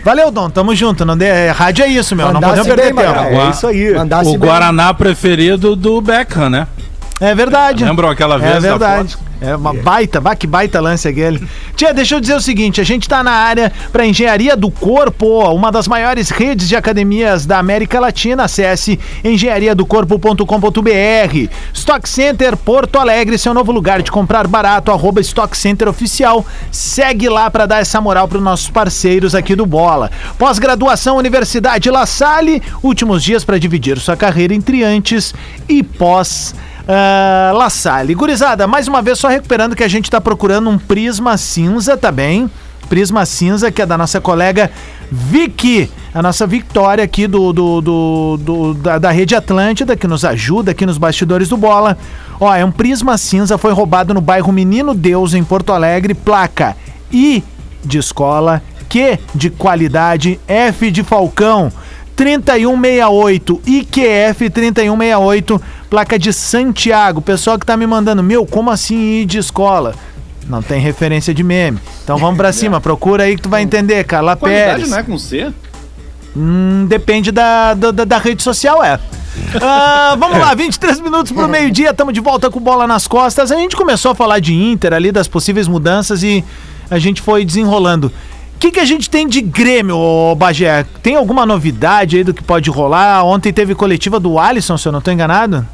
Valeu, Dom. Tamo junto. Não dê... é, Rádio é isso, meu. Não Mandasse podemos perder bem, tempo. Magal. É isso aí. Mandasse O bem. Guaraná preferido do Beckham, né? É verdade. Lembram aquela vez É da verdade. É uma baita, bah, que baita lance aquele. Tia, deixa eu dizer o seguinte: a gente tá na área para engenharia do corpo, uma das maiores redes de academias da América Latina. Acesse engenhariadocorpo.com.br. Stock Center Porto Alegre, seu novo lugar de comprar barato, arroba Stock Center Oficial. Segue lá para dar essa moral para nossos parceiros aqui do Bola. Pós-graduação Universidade La Salle, últimos dias para dividir sua carreira entre antes e pós. Ah, La Salle. Gurizada, mais uma vez só recuperando que a gente tá procurando um prisma cinza, tá bem? Prisma cinza, que é da nossa colega Vicky, a nossa Victória aqui do, do, do- do- da, da Rede Atlântida, que nos ajuda aqui nos bastidores do Bola. Ó, é um prisma cinza, foi roubado no bairro Menino Deus, em Porto Alegre, placa I de escola, Q de qualidade, F de Falcão. 3168 IQF 3168, placa de Santiago. Pessoal que tá me mandando, meu, como assim I de escola? Não tem referência de meme. Então vamos pra [LAUGHS] cima, procura aí que tu vai entender, Carla Qualidade Pérez. não é com C? Hum, depende da, da, da- rede social, é. Ah, [LAUGHS] vamos lá, 23 minutos pro meio-dia, estamos de volta com bola nas costas. A gente começou a falar de Inter ali, das possíveis mudanças e a gente foi desenrolando. O que, que a gente tem de Grêmio, ô Bagé? Tem alguma novidade aí do que pode rolar? Ontem teve coletiva do Alisson, se eu não tô enganado.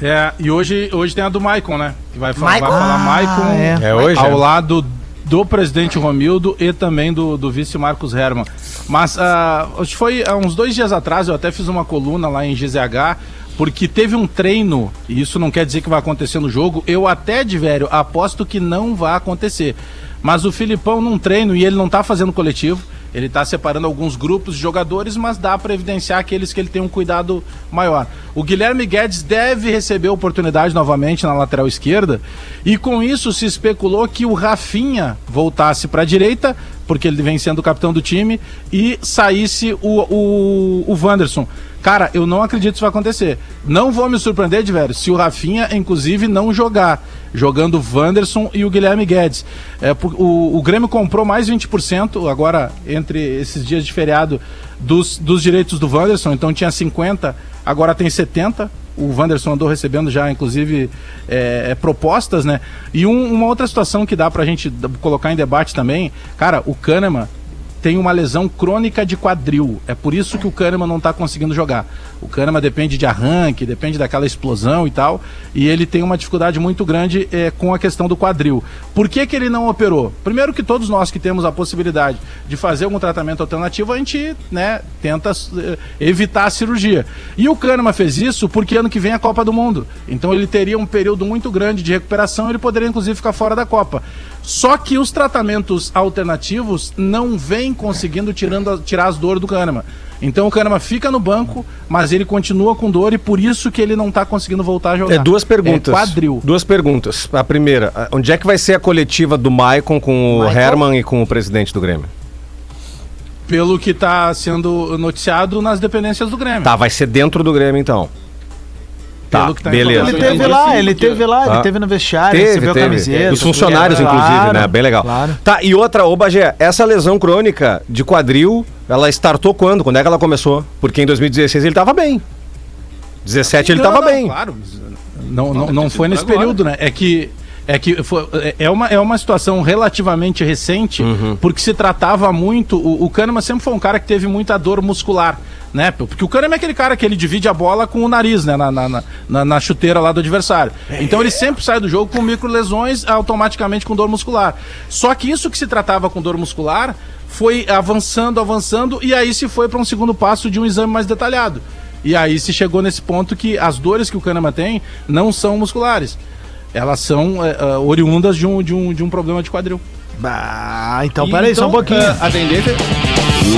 É, e hoje, hoje tem a do Maicon, né? Que vai, fa Maicon. vai falar Maicon é. É hoje? ao lado do presidente Romildo e também do, do vice Marcos Herman. Mas ah, acho que foi há uns dois dias atrás, eu até fiz uma coluna lá em GZH, porque teve um treino, e isso não quer dizer que vai acontecer no jogo, eu até, de velho, aposto que não vai acontecer. Mas o Filipão num treino, e ele não tá fazendo coletivo, ele tá separando alguns grupos de jogadores, mas dá para evidenciar aqueles que ele tem um cuidado maior. O Guilherme Guedes deve receber oportunidade novamente na lateral esquerda, e com isso se especulou que o Rafinha voltasse para a direita porque ele vem sendo o capitão do time, e saísse o, o, o Wanderson. Cara, eu não acredito que isso vai acontecer. Não vou me surpreender, de velho, se o Rafinha, inclusive, não jogar. Jogando o Wanderson e o Guilherme Guedes. É, o, o Grêmio comprou mais 20% agora, entre esses dias de feriado, dos, dos direitos do Wanderson. Então tinha 50%, agora tem 70% o Wanderson andou recebendo já, inclusive, é, é, propostas, né? E um, uma outra situação que dá pra gente colocar em debate também, cara, o Kahneman tem uma lesão crônica de quadril. É por isso que o Kahneman não está conseguindo jogar. O Kahneman depende de arranque, depende daquela explosão e tal, e ele tem uma dificuldade muito grande é, com a questão do quadril. Por que, que ele não operou? Primeiro que todos nós que temos a possibilidade de fazer algum tratamento alternativo, a gente né, tenta é, evitar a cirurgia. E o Kahneman fez isso porque ano que vem é a Copa do Mundo. Então ele teria um período muito grande de recuperação, ele poderia inclusive ficar fora da Copa. Só que os tratamentos alternativos não vêm conseguindo tirando, tirar as dores do Kahneman. Então o Kahneman fica no banco, mas ele continua com dor e por isso que ele não está conseguindo voltar a jogar. É duas perguntas. É quadril. Duas perguntas. A primeira, onde é que vai ser a coletiva do Maicon com o Michael? Herman e com o presidente do Grêmio? Pelo que está sendo noticiado nas dependências do Grêmio. Tá, vai ser dentro do Grêmio então. Tá, tá beleza. Ele teve lá, ele teve lá, ele teve no vestiário, teve, recebeu teve. camiseta. Os funcionários, inclusive, claro, né? Bem legal. Claro. Tá, e outra, ô Bagé, essa lesão crônica de quadril, ela startou quando? Quando é que ela começou? Porque em 2016 ele tava bem. 17 ele tava bem. Claro, não, não, não foi nesse período, né? É que é que foi, é, é uma, é uma situação relativamente recente, uhum. porque se tratava muito. O, o Kahneman sempre foi um cara que teve muita dor muscular né? Porque o Kahneman é aquele cara que ele divide a bola com o nariz, né? Na, na, na, na chuteira lá do adversário. Então ele sempre sai do jogo com micro lesões, automaticamente com dor muscular. Só que isso que se tratava com dor muscular foi avançando, avançando, e aí se foi para um segundo passo de um exame mais detalhado. E aí se chegou nesse ponto que as dores que o Kahneman tem não são musculares. Elas são é, é, oriundas de um, de, um, de um problema de quadril. Bah, então peraí então, só um pouquinho. Uh, a tendência.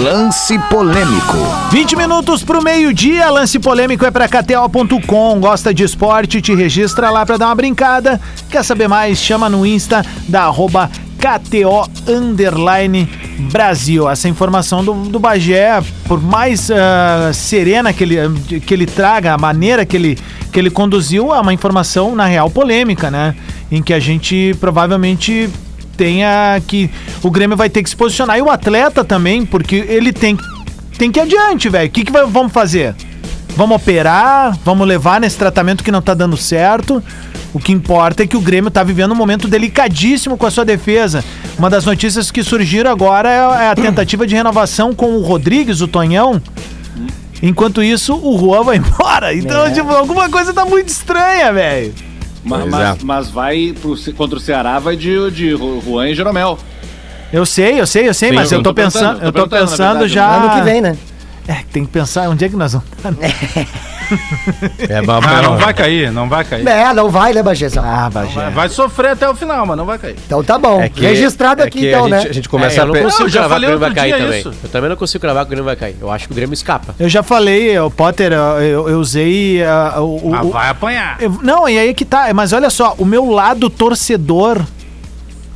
Lance polêmico. 20 minutos pro meio-dia. Lance polêmico é pra KTO.com. Gosta de esporte? Te registra lá pra dar uma brincada. Quer saber mais? Chama no Insta da arroba KTO Underline Brasil. Essa informação do, do Bagé, por mais uh, serena que ele, que ele traga, a maneira que ele, que ele conduziu, é uma informação, na real, polêmica, né? Em que a gente provavelmente tenha que. O Grêmio vai ter que se posicionar. E o atleta também, porque ele tem, tem que ir adiante, velho. O que, que vamos fazer? Vamos operar, vamos levar nesse tratamento que não tá dando certo. O que importa é que o Grêmio tá vivendo um momento delicadíssimo com a sua defesa. Uma das notícias que surgiram agora é, é a tentativa de renovação com o Rodrigues, o Tonhão. Enquanto isso, o Juan vai [LAUGHS] embora. Então, é. tipo, alguma coisa tá muito estranha, velho. Mas, mas, é. mas, vai pro, contra o Ceará, vai de, de Juan e Jeromel. Eu sei, eu sei, eu sei, Sim, mas eu, eu tô, pensando, eu tô pensando verdade, já. Ano que vem, né? É, tem que pensar onde é que nós vamos estar. [LAUGHS] [LAUGHS] É, mas ah, não vai cair, não vai cair. É, não vai, né, Bagé? Ah, Bagé. Vai, vai, sofrer até o final, mas não vai cair. Então tá bom. É que, Registrado é aqui, então, a né? Gente, a gente começa é, eu não consigo não, cravar que o Grêmio vai cair também. Isso. Eu também não consigo cravar que o Grêmio vai cair. Eu acho que o Grêmio escapa. Eu já falei, o Potter, eu, eu usei uh, o, o, vai apanhar. Eu, não, e aí que tá. Mas olha só, o meu lado torcedor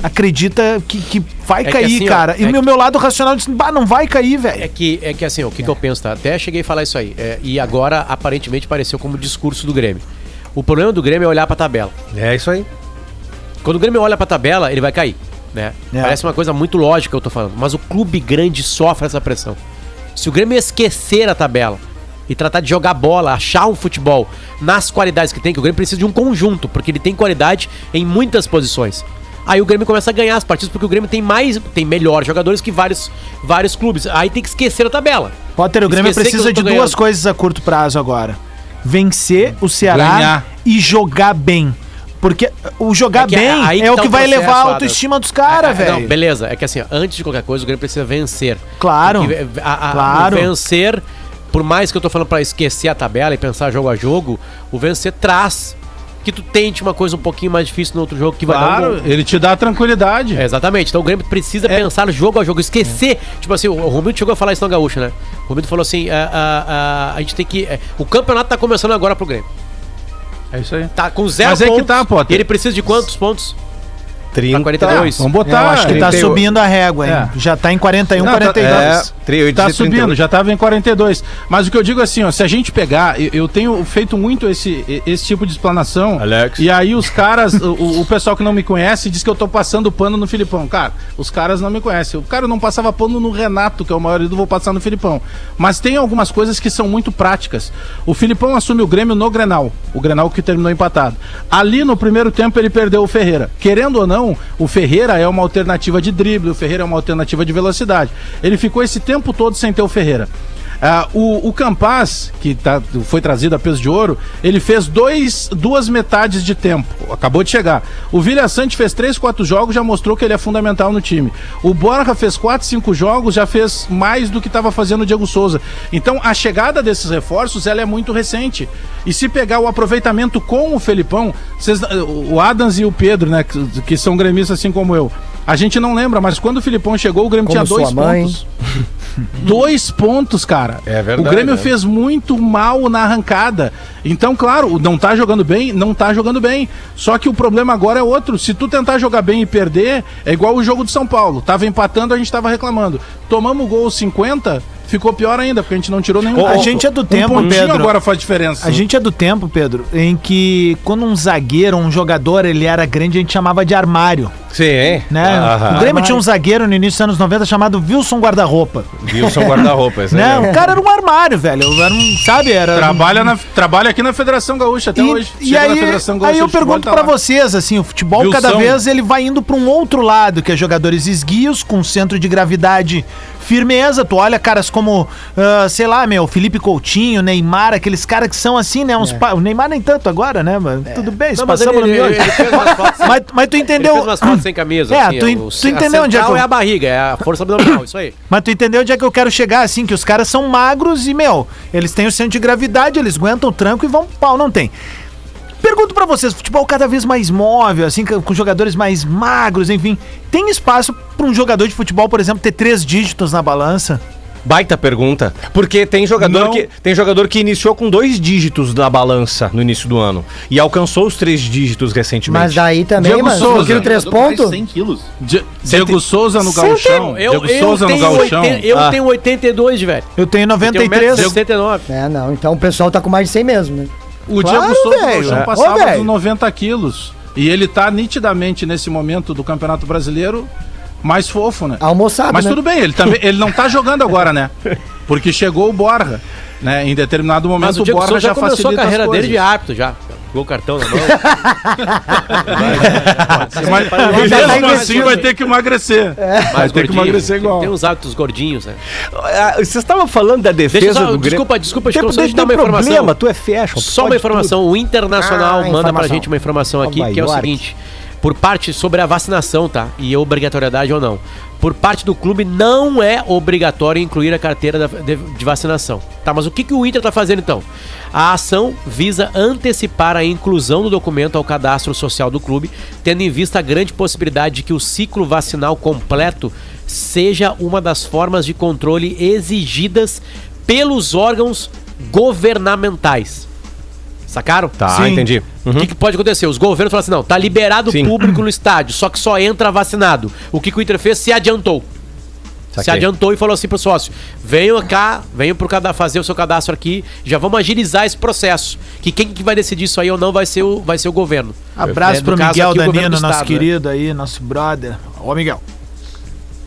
acredita que, que vai é cair, que assim, cara. Ó, e o é meu, que... meu lado racional diz, bah, não vai cair, velho. É que, é que assim, o que, é. que eu penso, tá? Até cheguei a falar isso aí. É, e agora, aparentemente, pareceu como discurso do Grêmio. O problema do Grêmio é olhar pra tabela. É isso aí. Quando o Grêmio olha pra tabela, ele vai cair. Né? É. Parece uma coisa muito lógica que eu tô falando. Mas o clube grande sofre essa pressão. Se o Grêmio esquecer a tabela e tratar de jogar bola, achar um futebol nas qualidades que tem, que o Grêmio precisa de um conjunto, porque ele tem qualidade em muitas posições. Aí o Grêmio começa a ganhar as partidas porque o Grêmio tem mais, tem melhores jogadores que vários, vários clubes. Aí tem que esquecer a tabela. Potter, o Grêmio esquecer precisa de duas ganhando. coisas a curto prazo agora: vencer o Ceará ganhar. e jogar bem. Porque o jogar é bem é, é o tá que vai levar a autoestima dos caras, é, velho. beleza. É que assim, antes de qualquer coisa, o Grêmio precisa vencer. Claro. Porque, a, a, claro. vencer, por mais que eu tô falando para esquecer a tabela e pensar jogo a jogo, o vencer traz que tu tente uma coisa um pouquinho mais difícil no outro jogo que vai claro, dar um ele te dá tranquilidade. É, exatamente. Então o Grêmio precisa é. pensar jogo a jogo, esquecer. Tipo assim, o Romildo chegou a falar isso na Gaúcha, né? O Romildo falou assim: a, a, a, a gente tem que. É, o campeonato tá começando agora pro Grêmio. É isso aí. Tá com zero Mas pontos. É que tá, Potter. ele precisa de quantos pontos? 30. Pra 42. Vamos Eu botar. acho que tá 38. subindo a régua, hein? É. Já tá em 41, Não, tá- 42. É, 38 Tá 38. subindo, já tava em 42. Mas o que eu digo é assim, ó, se a gente pegar, eu, eu tenho feito muito esse, esse tipo de explanação. Alex. E aí os caras, o, o pessoal que não me conhece diz que eu tô passando pano no Filipão. Cara, os caras não me conhecem. O cara não passava pano no Renato, que é o maior ídolo, vou passar no Filipão. Mas tem algumas coisas que são muito práticas. O Filipão assume o Grêmio no Grenal. O Grenal que terminou empatado. Ali no primeiro tempo ele perdeu o Ferreira. Querendo ou não, o Ferreira é uma alternativa de drible, o Ferreira é uma alternativa de velocidade. Ele ficou esse tempo todo sem ter o Ferreira. Ah, o, o Campaz, que tá, foi trazido a peso de ouro, ele fez dois, duas metades de tempo. Acabou de chegar. O Vilha Sante fez três, quatro jogos, já mostrou que ele é fundamental no time. O Borja fez quatro, cinco jogos, já fez mais do que estava fazendo o Diego Souza. Então a chegada desses reforços ela é muito recente. E se pegar o aproveitamento com o Felipão, o Adams e o Pedro, né, que, que são gremistas assim como eu. A gente não lembra, mas quando o Filipão chegou, o Grêmio Como tinha dois sua mãe. pontos. [LAUGHS] Dois pontos, cara. É verdade, O Grêmio né? fez muito mal na arrancada. Então, claro, não tá jogando bem, não tá jogando bem. Só que o problema agora é outro. Se tu tentar jogar bem e perder, é igual o jogo de São Paulo. Tava empatando, a gente tava reclamando. Tomamos o gol aos 50, ficou pior ainda, porque a gente não tirou nenhum A gente é do um tempo, pontinho Pedro. agora faz diferença. A gente é do tempo, Pedro, em que quando um zagueiro, um jogador, ele era grande, a gente chamava de armário, Sim, hein? né? Aham. O Grêmio tinha um zagueiro no início dos anos 90 chamado Wilson Guarda-Roupa, Wilson guarda-roupa. [LAUGHS] esse né? aí. O cara era um armário, velho, era um, sabe, era... Trabalha, na, trabalha aqui na Federação Gaúcha até E, hoje. e Chega na aí, Federação aí Gaúcha eu pergunto tá pra lá. vocês, assim, o futebol cada Wilson. vez ele vai indo pra um outro lado, que é jogadores esguios, com centro de gravidade firmeza. Tu olha caras como, ah, sei lá, meu, Felipe Coutinho, Neymar, aqueles caras que são assim, né? Uns pa- O Neymar nem tanto agora, né? Mas tudo bem, se Não, mas passamos ele, no ele, ele [LAUGHS] Mas, mas tu ele entendeu. fez umas fotos sem camisa. É, assim, tu en- o- tu entendeu onde é que eu- é a barriga, é a força abdominal, isso aí. Mas tu entendeu onde é que eu quero chegar, assim, que os caras são magros e, meu, eles têm o centro de gravidade, eles aguentam o tranco e vão pro pau, não tem. Pergunto pra vocês, futebol cada vez mais móvel, assim, com jogadores mais magros, enfim, tem espaço pra um jogador de futebol, por exemplo, ter três dígitos na balança? Baita pergunta. Porque tem jogador, Não. que, tem jogador que iniciou com dois dígitos na balança no início do ano. E alcançou os três dígitos recentemente. Mas daí também, Diego mano, Souza. três pontos. 100 quilos. Di- Diego Souza no gauchão. Eu, Diego eu, Souza no gauchão. 80, eu Ah. tenho 82, velho. Eu tenho Eu tenho 93. 1,69m. É, não, então o pessoal tá com mais de 100 mesmo, né? O Claro, Diego Souza no gauchão É. passava Ô, dos 90 quilos. E ele tá nitidamente nesse momento do Campeonato Brasileiro mais fofo, né? Almoçado, Mas né? tudo bem, ele, também, ele não tá jogando [LAUGHS] agora, né? Porque chegou o Borja. Né? Em determinado momento Mas o o Borja já já começou a facilita carreira as dele de árbitro já. Pegou o cartão na mão. [LAUGHS] Mas Ele já tá mesmo assim vai ter que emagrecer. Vai Mais ter que gordinho. emagrecer igual. Tem uns hábitos gordinhos, né? Ah, Vocês estavam falando da defesa Deixa eu só, do Grêmio. desculpa, desculpa, Tem, Chicão, só tem, te dar tem uma problema, informação. tu é fashion. tu Só uma informação, o Internacional Ah, manda pra informação. gente uma informação aqui, Nova que é o York. seguinte, por parte sobre a vacinação, tá? E obrigatoriedade ou não. Por parte do clube não é obrigatório incluir a carteira de vacinação. Tá, mas o que, que o Inter tá fazendo então? A ação visa antecipar a inclusão do documento ao cadastro social do clube, tendo em vista a grande possibilidade de que o ciclo vacinal completo seja uma das formas de controle exigidas pelos órgãos governamentais. Sacaram? Tá, Sim. entendi. O que, que pode acontecer? Os governos falam assim: não, tá liberado Sim. público no [CLEARS THROAT] estádio, só que só entra vacinado. O que, que o Inter fez? Se adiantou. Se Saquei. adiantou e falou assim pro sócio: venham cá, venham pro cada fazer o seu cadastro aqui, já vamos agilizar esse processo. Que quem que vai decidir isso aí ou não vai ser o, vai ser o governo. Abraço É, pro Miguel aqui, o governo Danino, do nosso estado, né? querido aí, nosso brother. Ô, Miguel.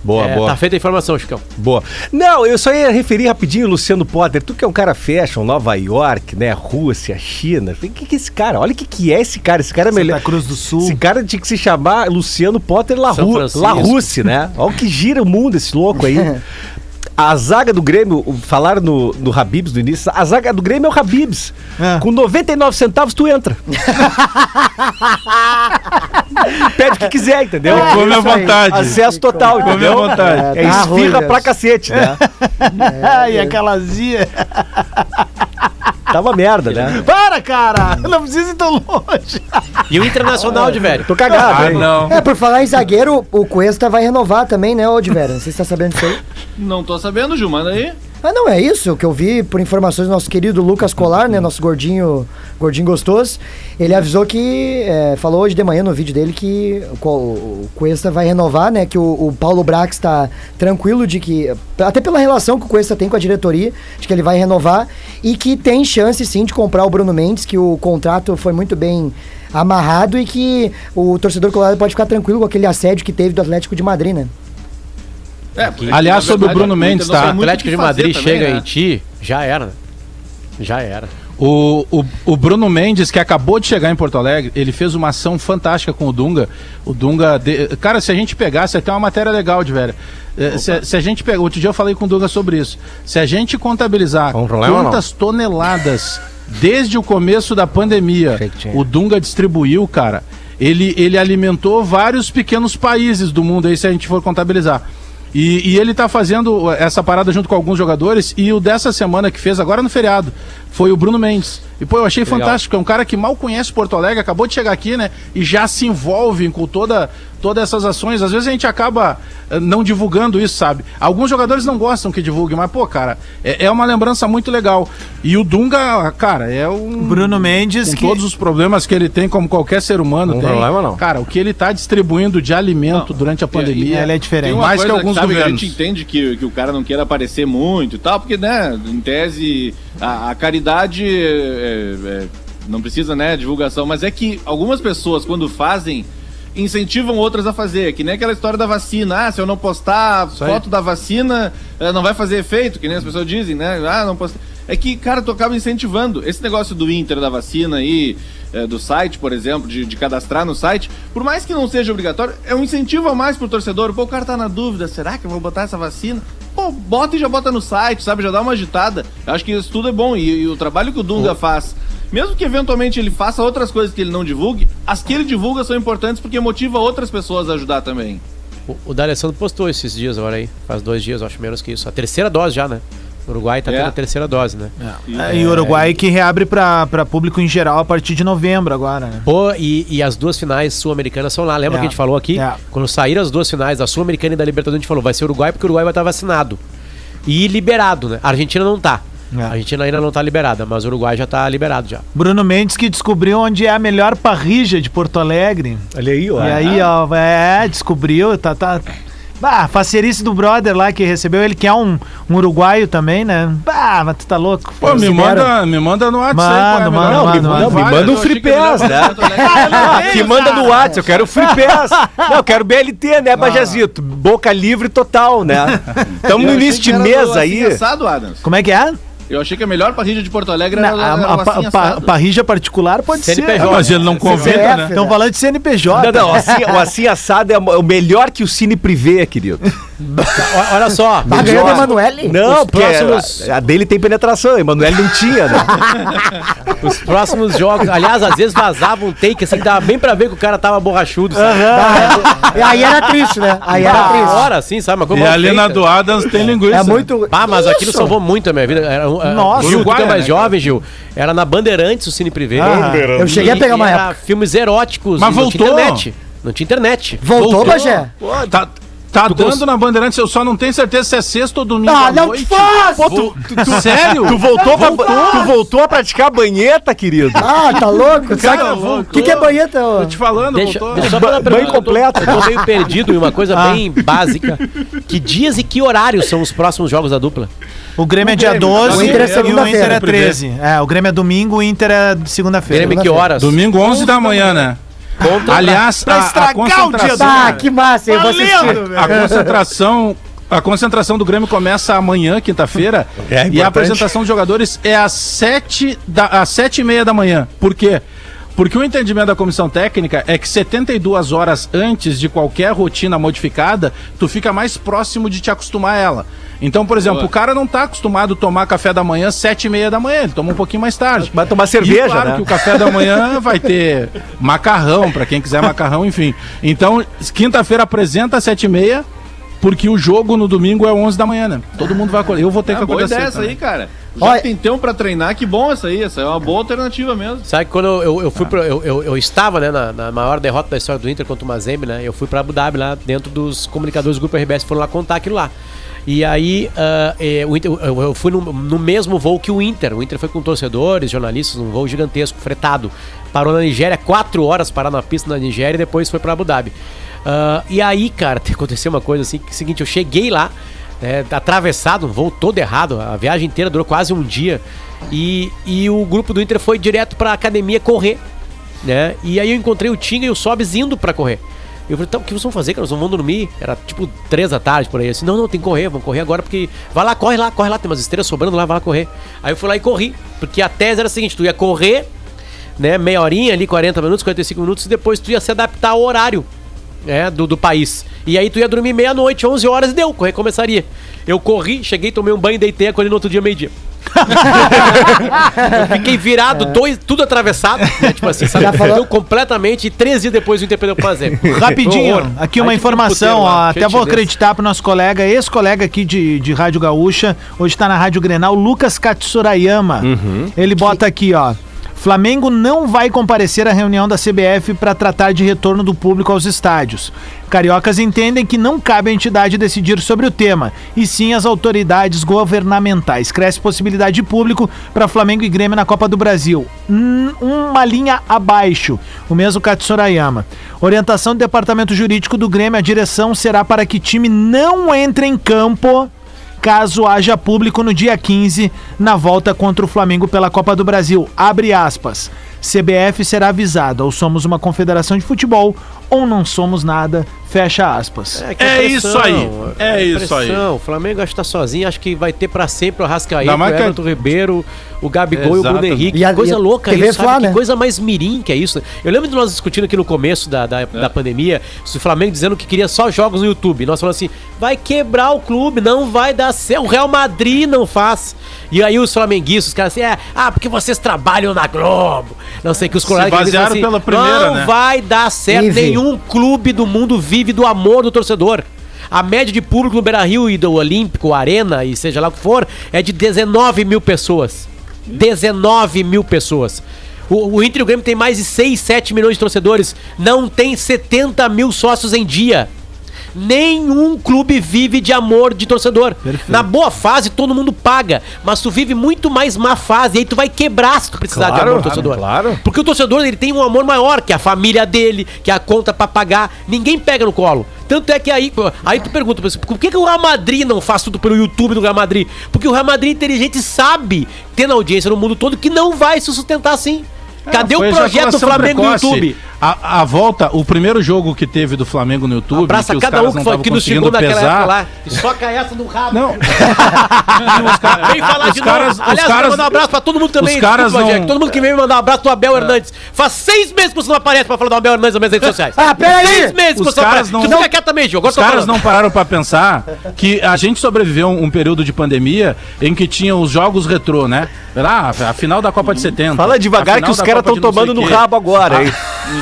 Boa, É, boa. Tá feita a informação, Chicão. Boa. Não, eu só ia referir rapidinho, Luciano Potter. Tu que é um cara fashion, Nova York, né? Rússia, China. O que, que é esse cara? Olha o que, que é esse cara. Esse cara é Santa melhor. Cruz do Sul. Esse cara tinha que se chamar Luciano Potter La, Ru. La Russi, né? Olha o que gira o mundo esse louco aí. [LAUGHS] A zaga do Grêmio, falaram no, no Habibs no início, a zaga do Grêmio é o Habibs. É. Com 99 centavos tu entra. [LAUGHS] Pede o que quiser, entendeu? É, Come à vontade. Acesso total, Come à entendeu? vontade. É tá ruim esfirra mesmo. pra cacete, né? Ai, [LAUGHS] [LAUGHS] aquela zia. Tava merda, né? [LAUGHS] Para, cara! [LAUGHS] Não precisa ir tão longe. [LAUGHS] E o Internacional de velho. Tô cagado, Ah, hein? não. É, por falar em zagueiro, o Cuesta vai renovar também, né, Odiveira? Não sei se tá sabendo disso aí. Não tô sabendo, Gil, manda aí. Ah, não, é isso. O que eu vi por informações do nosso querido Lucas Colar, né? Nosso gordinho, gordinho gostoso. Ele avisou que. é, falou hoje de manhã no vídeo dele que o, o Cuesta vai renovar, né? Que o, o Paulo Brax está tranquilo de que. Até pela relação que o Cuesta tem com a diretoria, de que ele vai renovar. E que tem chance sim de comprar o Bruno Mendes, que o contrato foi muito bem amarrado e que o torcedor colorado pode ficar tranquilo com aquele assédio que teve do Atlético de Madrid, né? É, porque, Aliás, sobre o verdade, Bruno Mendes, tá? o Atlético de Madrid também, chega né? em ti, já era. né? Já era. O, o, o Bruno Mendes, que acabou de chegar em Porto Alegre, ele fez uma ação fantástica com o Dunga. O Dunga. de- Cara, se a gente pegasse, até uma matéria legal de velho. Eh, Se, se a gente pegar. Outro dia eu falei com o Dunga sobre isso. Se a gente contabilizar problema ou não? quantas toneladas desde o começo da pandemia o Dunga distribuiu, cara, ele, ele alimentou vários pequenos países do mundo aí, se a gente for contabilizar. E, e ele tá fazendo essa parada junto com alguns jogadores. E o dessa semana que fez, agora no feriado, foi o Bruno Mendes. E pô, eu achei Legal. fantástico. É um cara que mal conhece Porto Alegre, acabou de chegar aqui, né? E já se envolve com toda, todas essas ações. Às vezes a gente acaba eh, não divulgando isso, sabe? Alguns jogadores não gostam que divulguem, mas, pô, cara, é, é uma lembrança muito legal. E o Dunga, cara, é um. Bruno Mendes, Com que- todos os problemas que ele tem, como qualquer ser humano Não tem. problema, não. Cara, o que ele tá distribuindo de alimento durante a pandemia. ele é diferente. Tem uma mais que alguns sabe, que a governos. gente entende que, que o cara não queira aparecer muito e tal, porque, né, em tese, a, a caridade é, é, não precisa, né, divulgação, mas é que algumas pessoas, quando fazem, incentivam outras a fazer, que nem aquela história da vacina. Ah, se eu não postar aí. foto da vacina, eh, não vai fazer efeito, que nem as pessoas dizem, né? Ah, não posta. É que, cara, tu acaba incentivando. Esse negócio do Inter, da vacina aí, eh, do site, por exemplo, de, de cadastrar no site, por mais que não seja obrigatório, é um incentivo a mais pro torcedor. Pô, o cara tá na dúvida, será que eu vou botar essa vacina? Pô, bota e já bota no site, sabe? Já dá uma agitada. Eu acho que isso tudo é bom. E, e o trabalho que o Dunga faz, mesmo que eventualmente ele faça outras coisas que ele não divulgue, as que ele divulga são importantes porque motiva outras pessoas a ajudar também. O, o D'Alessandro postou esses dias agora aí. Faz dois dias, acho menos que isso. A terceira dose já, né? O Uruguai tá É. tendo a terceira dose, né? É, e o Uruguai que reabre pra, pra público em geral a partir de novembro agora, né? Pô, e, e as duas finais sul-americanas são lá. Lembra É. que a gente falou aqui? É. Quando saíram as duas finais, da Sul-Americana e da Libertadores, a gente falou, vai ser Uruguai porque o Uruguai vai estar vacinado. E liberado, né? A Argentina não tá. É. A Argentina ainda não tá liberada, mas o Uruguai já tá liberado já. Bruno Mendes que descobriu onde é a melhor parrija de Porto Alegre. Olha aí, ó. E aí, ó, é, descobriu, tá, tá. Bah, facerice do brother lá que recebeu ele, que é um, um uruguaio também, né? Bah, mas tu tá louco. Pô, me manda, me manda no WhatsApp. Manda, qual é a manda, manda, Não, me, manda, não, me manda. manda um Free que Pass, né? Alegre. [LAUGHS] Aqui manda no WhatsApp, eu quero Free Pass. [LAUGHS] Não, eu quero BLT, né, Bajazito? Boca livre total, né? [LAUGHS] Estamos no início que de mês Assim aí. Adams. Como é que é? Eu achei que a melhor parrilha de Porto Alegre era, Na- era, a, o a, assim pa- particular pode CNPJ. ser. Ah, mas ele não convida, CPF, né? Estão falando de CNPJ. Não, não, assim, o assim assado é o melhor que o Cine Privé, querido. Olha só. Tá ganhando a Emanuele? Não, Os porque próximos- a, a dele tem penetração, a Emanuele não tinha, né? [LAUGHS] Os próximos jogos. Aliás, às vezes vazava um take assim que dava bem pra ver que o cara tava borrachudo. sabe? E aí era triste, né? Aí era triste. hora, assim, sabe? Uma coisa E ali na do Adams tem linguiça. É muito. Ah, mas aquilo Isso! salvou muito a minha vida. Era, era- Nossa. Gil, tu que é mais né, jovem, Gil. Era na Bandeirantes, o Cine Privé. Ah, Eu cheguei a pegar uma época. filmes eróticos. Mas não tinha voltou. internet. Não tinha internet. Voltou, Voltou. Bagé? Tá, tá Tu dando cons- na Bandeirantes, eu só não tenho certeza se é sexta ou domingo Ah, à não noite. faz! Pô, tu, tu- sério? Tu voltou, pra, tu voltou a praticar banheta, querido? Ah, tá louco? Cara. O que, que é banheta? ô? Tô te falando, Deixa, voltou. deixa uma Banho completo. Eu tô, eu tô meio perdido em uma coisa Ah. bem básica. Que dias e que horários são os próximos jogos da dupla? O Grêmio é dia Grêmio. 12 O Inter é e o. Inter é 13. É, o Grêmio é domingo, o Inter é segunda-feira. Grêmio que horas? Domingo 11 da manhã, né? Aliás, Pra a, a estragar o dia concentração, Ah, que massa, eu vou assistir. Valendo, velho. a concentração, a concentração do Grêmio começa amanhã, quinta-feira, [LAUGHS] É e a apresentação dos jogadores é às sete da, às sete e meia da manhã. Por quê? Porque o entendimento da comissão técnica é que 72 horas antes de qualquer rotina modificada, tu fica mais próximo de te acostumar a ela. Então, por exemplo, Boa. o cara não tá acostumado a tomar café da manhã às sete e meia da manhã, ele toma um pouquinho mais tarde. Vai tomar cerveja, e claro né? que o café da manhã [LAUGHS] vai ter macarrão, pra quem quiser macarrão, enfim. Então, quinta-feira apresenta às sete e meia, porque o jogo no domingo é 11 da manhã, né? Todo mundo vai acordar. Eu vou ter É que boa acordar ideia cedo essa aí, também. cara. Já Olha- que tem tempo pra treinar, que bom essa aí. Essa é uma boa alternativa mesmo. Sabe que quando eu, eu, eu fui pro, eu, eu, eu estava, né, na, na maior derrota da história do Inter contra o Mazembe, né? Eu fui pra Abu Dhabi lá dentro dos comunicadores do grupo RBS foram lá contar aquilo lá. E aí Inter- eu, fui no, no mesmo voo que o Inter. O Inter foi com torcedores, jornalistas, um voo gigantesco, fretado. Parou na Nigéria, quatro horas parar na pista na Nigéria e depois foi pra Abu Dhabi. Ah, e aí, cara, [LAUGHS] aconteceu uma coisa assim, que é o seguinte, eu cheguei lá, é, atravessado, um voo todo errado, a viagem inteira durou quase um dia. E, e o grupo do Inter foi direto pra academia correr, né? E aí eu encontrei o Tinga e o Sobs indo pra correr. Eu falei, então, o que vocês vão fazer, cara? Nós vamos dormir. Era tipo três da tarde por aí. Assim, não, não, tem que correr, vamos correr agora, porque. Vai lá, corre lá, corre lá, tem umas estrelas sobrando lá, vai lá correr. Aí eu fui lá e corri. Porque a tese era a seguinte: tu ia correr, né? Meia horinha ali, 40 minutos, 45 minutos, e depois tu ia se adaptar ao horário né, do, do país. E aí tu ia dormir meia-noite, 11 horas e deu, começaria. Eu corri, cheguei, tomei um banho, deitei, acordei no outro dia, meio-dia. Eu fiquei virado, dois, tudo atravessado, né, tipo assim, sabe? Já falou? Completamente, e três dias depois o Inter perdeu pra fazer. [LAUGHS] Rapidinho, Horror. aqui uma um informação, puteiro ó, até vou desse. acreditar pro nosso colega, ex-colega aqui de, de Rádio Gaúcha, hoje tá na Rádio Grenal, Lucas Katsurayama. Uhum. Ele bota aqui, ó. Flamengo não vai comparecer à reunião da CBF para tratar de retorno do público aos estádios. Cariocas entendem que não cabe à entidade decidir sobre o tema, e sim as autoridades governamentais. Cresce possibilidade de público para Flamengo e Grêmio na Copa do Brasil. Hum, uma linha abaixo, o mesmo Katsurayama. Orientação do departamento jurídico do Grêmio, a direção será para que time não entre em campo caso haja público no dia 15 na volta contra o Flamengo pela Copa do Brasil. Abre aspas. CBF será avisado, ou somos uma confederação de futebol, ou não somos nada, fecha aspas. que É isso aí, é isso aí. pressão. O Flamengo acho que tá sozinho, acho que vai ter pra sempre o Arrascaeta, o mais que- Everton Ribeiro, o Gabigol e o Bruno Exato. Henrique. E a- que coisa e a louca TV isso, sabe? Fla, Que né? coisa mais mirim que é isso. Eu lembro de nós discutindo aqui no começo da, da, É. da pandemia, o Flamengo dizendo que queria só jogos no YouTube. Nós falamos assim, vai quebrar o clube, não vai dar certo. O Real Madrid não faz. E aí os flamenguistas, os caras assim, é, ah, porque vocês trabalham na Globo. Não sei que os colorados que basearam dizem pela primeira, não né? vai dar certo. Vive. Nenhum clube do mundo vive do amor do torcedor. A média de público no Beira Rio e do Olímpico, Arena e seja lá o que for, é de 19 mil pessoas. 19 mil pessoas. O, o Inter e o Grêmio tem mais de 6, 7 milhões de torcedores. Não tem 70 mil sócios em dia. Nenhum clube vive de amor de torcedor. Na boa fase, todo mundo paga. Mas tu vive muito mais má fase. E aí tu vai quebrar se tu precisar de Claro, amor do torcedor. claro. Porque o torcedor ele tem um amor maior, que a família dele, que a conta pra pagar. Ninguém pega no colo. Tanto é que aí, aí tu pergunta, por que, que o Real Madrid não faz tudo pelo YouTube do Real Madrid? Porque o Real Madrid inteligente sabe, tendo audiência no mundo todo, que não vai se sustentar assim. Cadê É, o projeto do Flamengo precoce. no YouTube? A, a volta, o primeiro jogo que teve do Flamengo no YouTube, Abraça que os cada caras um que, não foi, que conseguindo chegou naquela pesar. época lá. E soca essa no rabo. Não. [LAUGHS] Vem falar os de caras- novo. os Aliás, caras- mandar um abraço pra todo mundo também. os caras desculpa, não- Jack, Todo mundo que veio me mandar um abraço do Abel Hernandes. Faz seis meses que você não aparece pra falar do Abel Hernandes nas minhas redes sociais. Ah, peraí! Seis meses que Os você não caras aparece. não- Tu fica quieto também, Gil. Agora Os caras falando. não pararam pra pensar que a gente sobreviveu um, um período de pandemia em que tinha os jogos retrô, né? Ah, a final da Copa de 70. Fala devagar que os caras estão não tomando no rabo agora, A- hein?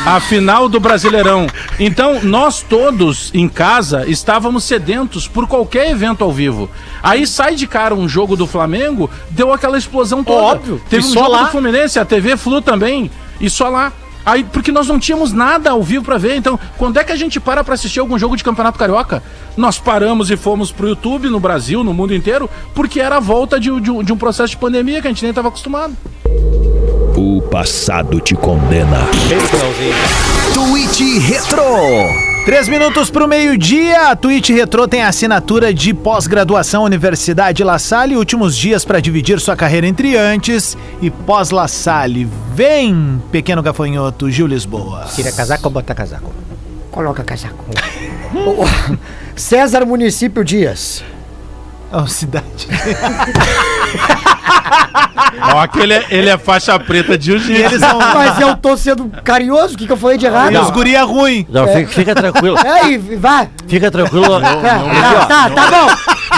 A final do Brasileirão. Então, nós todos em casa estávamos sedentos por qualquer evento ao vivo. Aí sai de cara um jogo do Flamengo, deu aquela explosão toda. Óbvio. Teve um só jogo lá. do Fluminense, a TV Flu também, e só lá. Aí, porque nós não tínhamos nada ao vivo pra ver. Então, quando é que a gente para pra assistir algum jogo de Campeonato Carioca? Nós paramos e fomos pro YouTube, no Brasil, no mundo inteiro, porque era a volta de, de um- de um processo de pandemia que a gente nem estava acostumado. O passado te condena. Tweet Retro. Três minutos pro meio-dia, a Twitch Retro tem a assinatura de pós-graduação Universidade La Salle, últimos dias para dividir sua carreira entre antes e pós-La Salle. Vem, pequeno gafanhoto, Gil Lisboa. Tira casaco ou bota casaco? Coloca casaco. O- [LAUGHS] o- César Município Dias. Ó, cidade. [LAUGHS] Ó, aquele é, ele é faixa preta de são... Mas eu tô sendo carinhoso, o que, que eu falei de errado? E os guria ruim. Não, fica, fica tranquilo. É, e vai. Fica tranquilo. É, tá, tá, tá bom.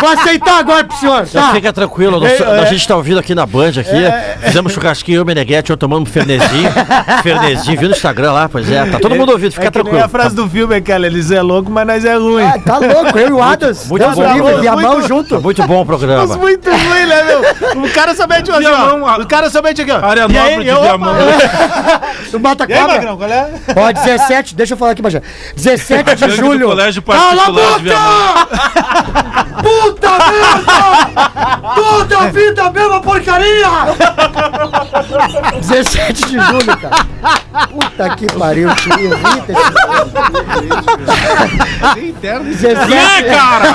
Vou aceitar agora pro senhor. Tá. fica tranquilo, nós- a gente tá ouvindo aqui na Band aqui. Fizemos churrasquinho, eu, Meneghete, eu tomando um fernezinho. [LAUGHS] fernezinho, viu no Instagram lá, pois é. Tá todo mundo ouvindo, fica é tranquilo. a frase do filme, aquela, eles é louco, mas nós é ruim. Ah, tá louco, eu e o Adams. muito Deus bom, livre, muito- e a mão muito- junto. Tá muito bom o programa. Mas muito ruim, né, meu? O cara somente assim, ó. O cara somente aqui, ó. Área nobre de Viamão. O Mata E aí, [LAUGHS] Cobra. Magrão, qual é? Ó, 17, deixa eu falar aqui, Bajé. 17 de julho. Colégio Cala a Particular de Viamão. Puta merda! Toda a vida a mesma porcaria! 17 de julho, cara. Puta que pariu, te irrita esse 17, Vem, cara!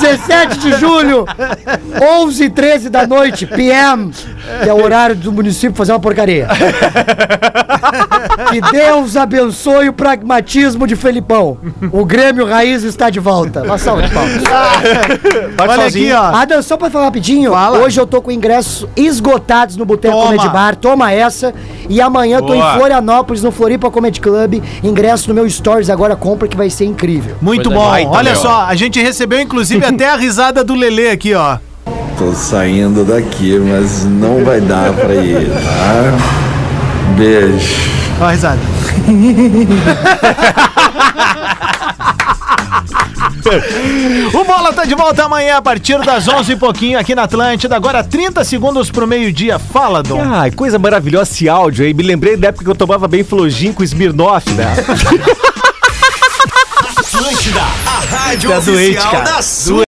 17 de julho, 11 e 13 da noite, PM, que é o horário do município fazer uma porcaria. Que Deus abençoe o pragmatismo de Felipão. O Grêmio Raiz está de volta. Uma salva de palmas. [LAUGHS] Olha aqui, ó. Adam, só pra falar rapidinho, Fala. hoje eu tô com ingressos esgotados no Boteco Toma. Comedy Bar. Toma essa. E amanhã tô Boa. em Florianópolis, no Floripa Comedy Club. Ingresso no meu Stories agora, compra que vai ser incrível. Muito Coisa bom. Olha meu. só, a gente recebeu inclusive até a risada do Lelê aqui, ó. Tô saindo daqui, mas não vai dar pra ir, tá? Beijo. Ó a risada. [LAUGHS] o Bola tá de volta amanhã a partir das 11 e pouquinho aqui na Atlântida. Agora 30 segundos pro meio-dia. Fala, Dom. Ai, coisa maravilhosa esse áudio aí. Me lembrei da época que eu tomava bem flojinho com Smirnoff, né? [LAUGHS] Atlântida, a rádio Tá doente, oficial cara. da sua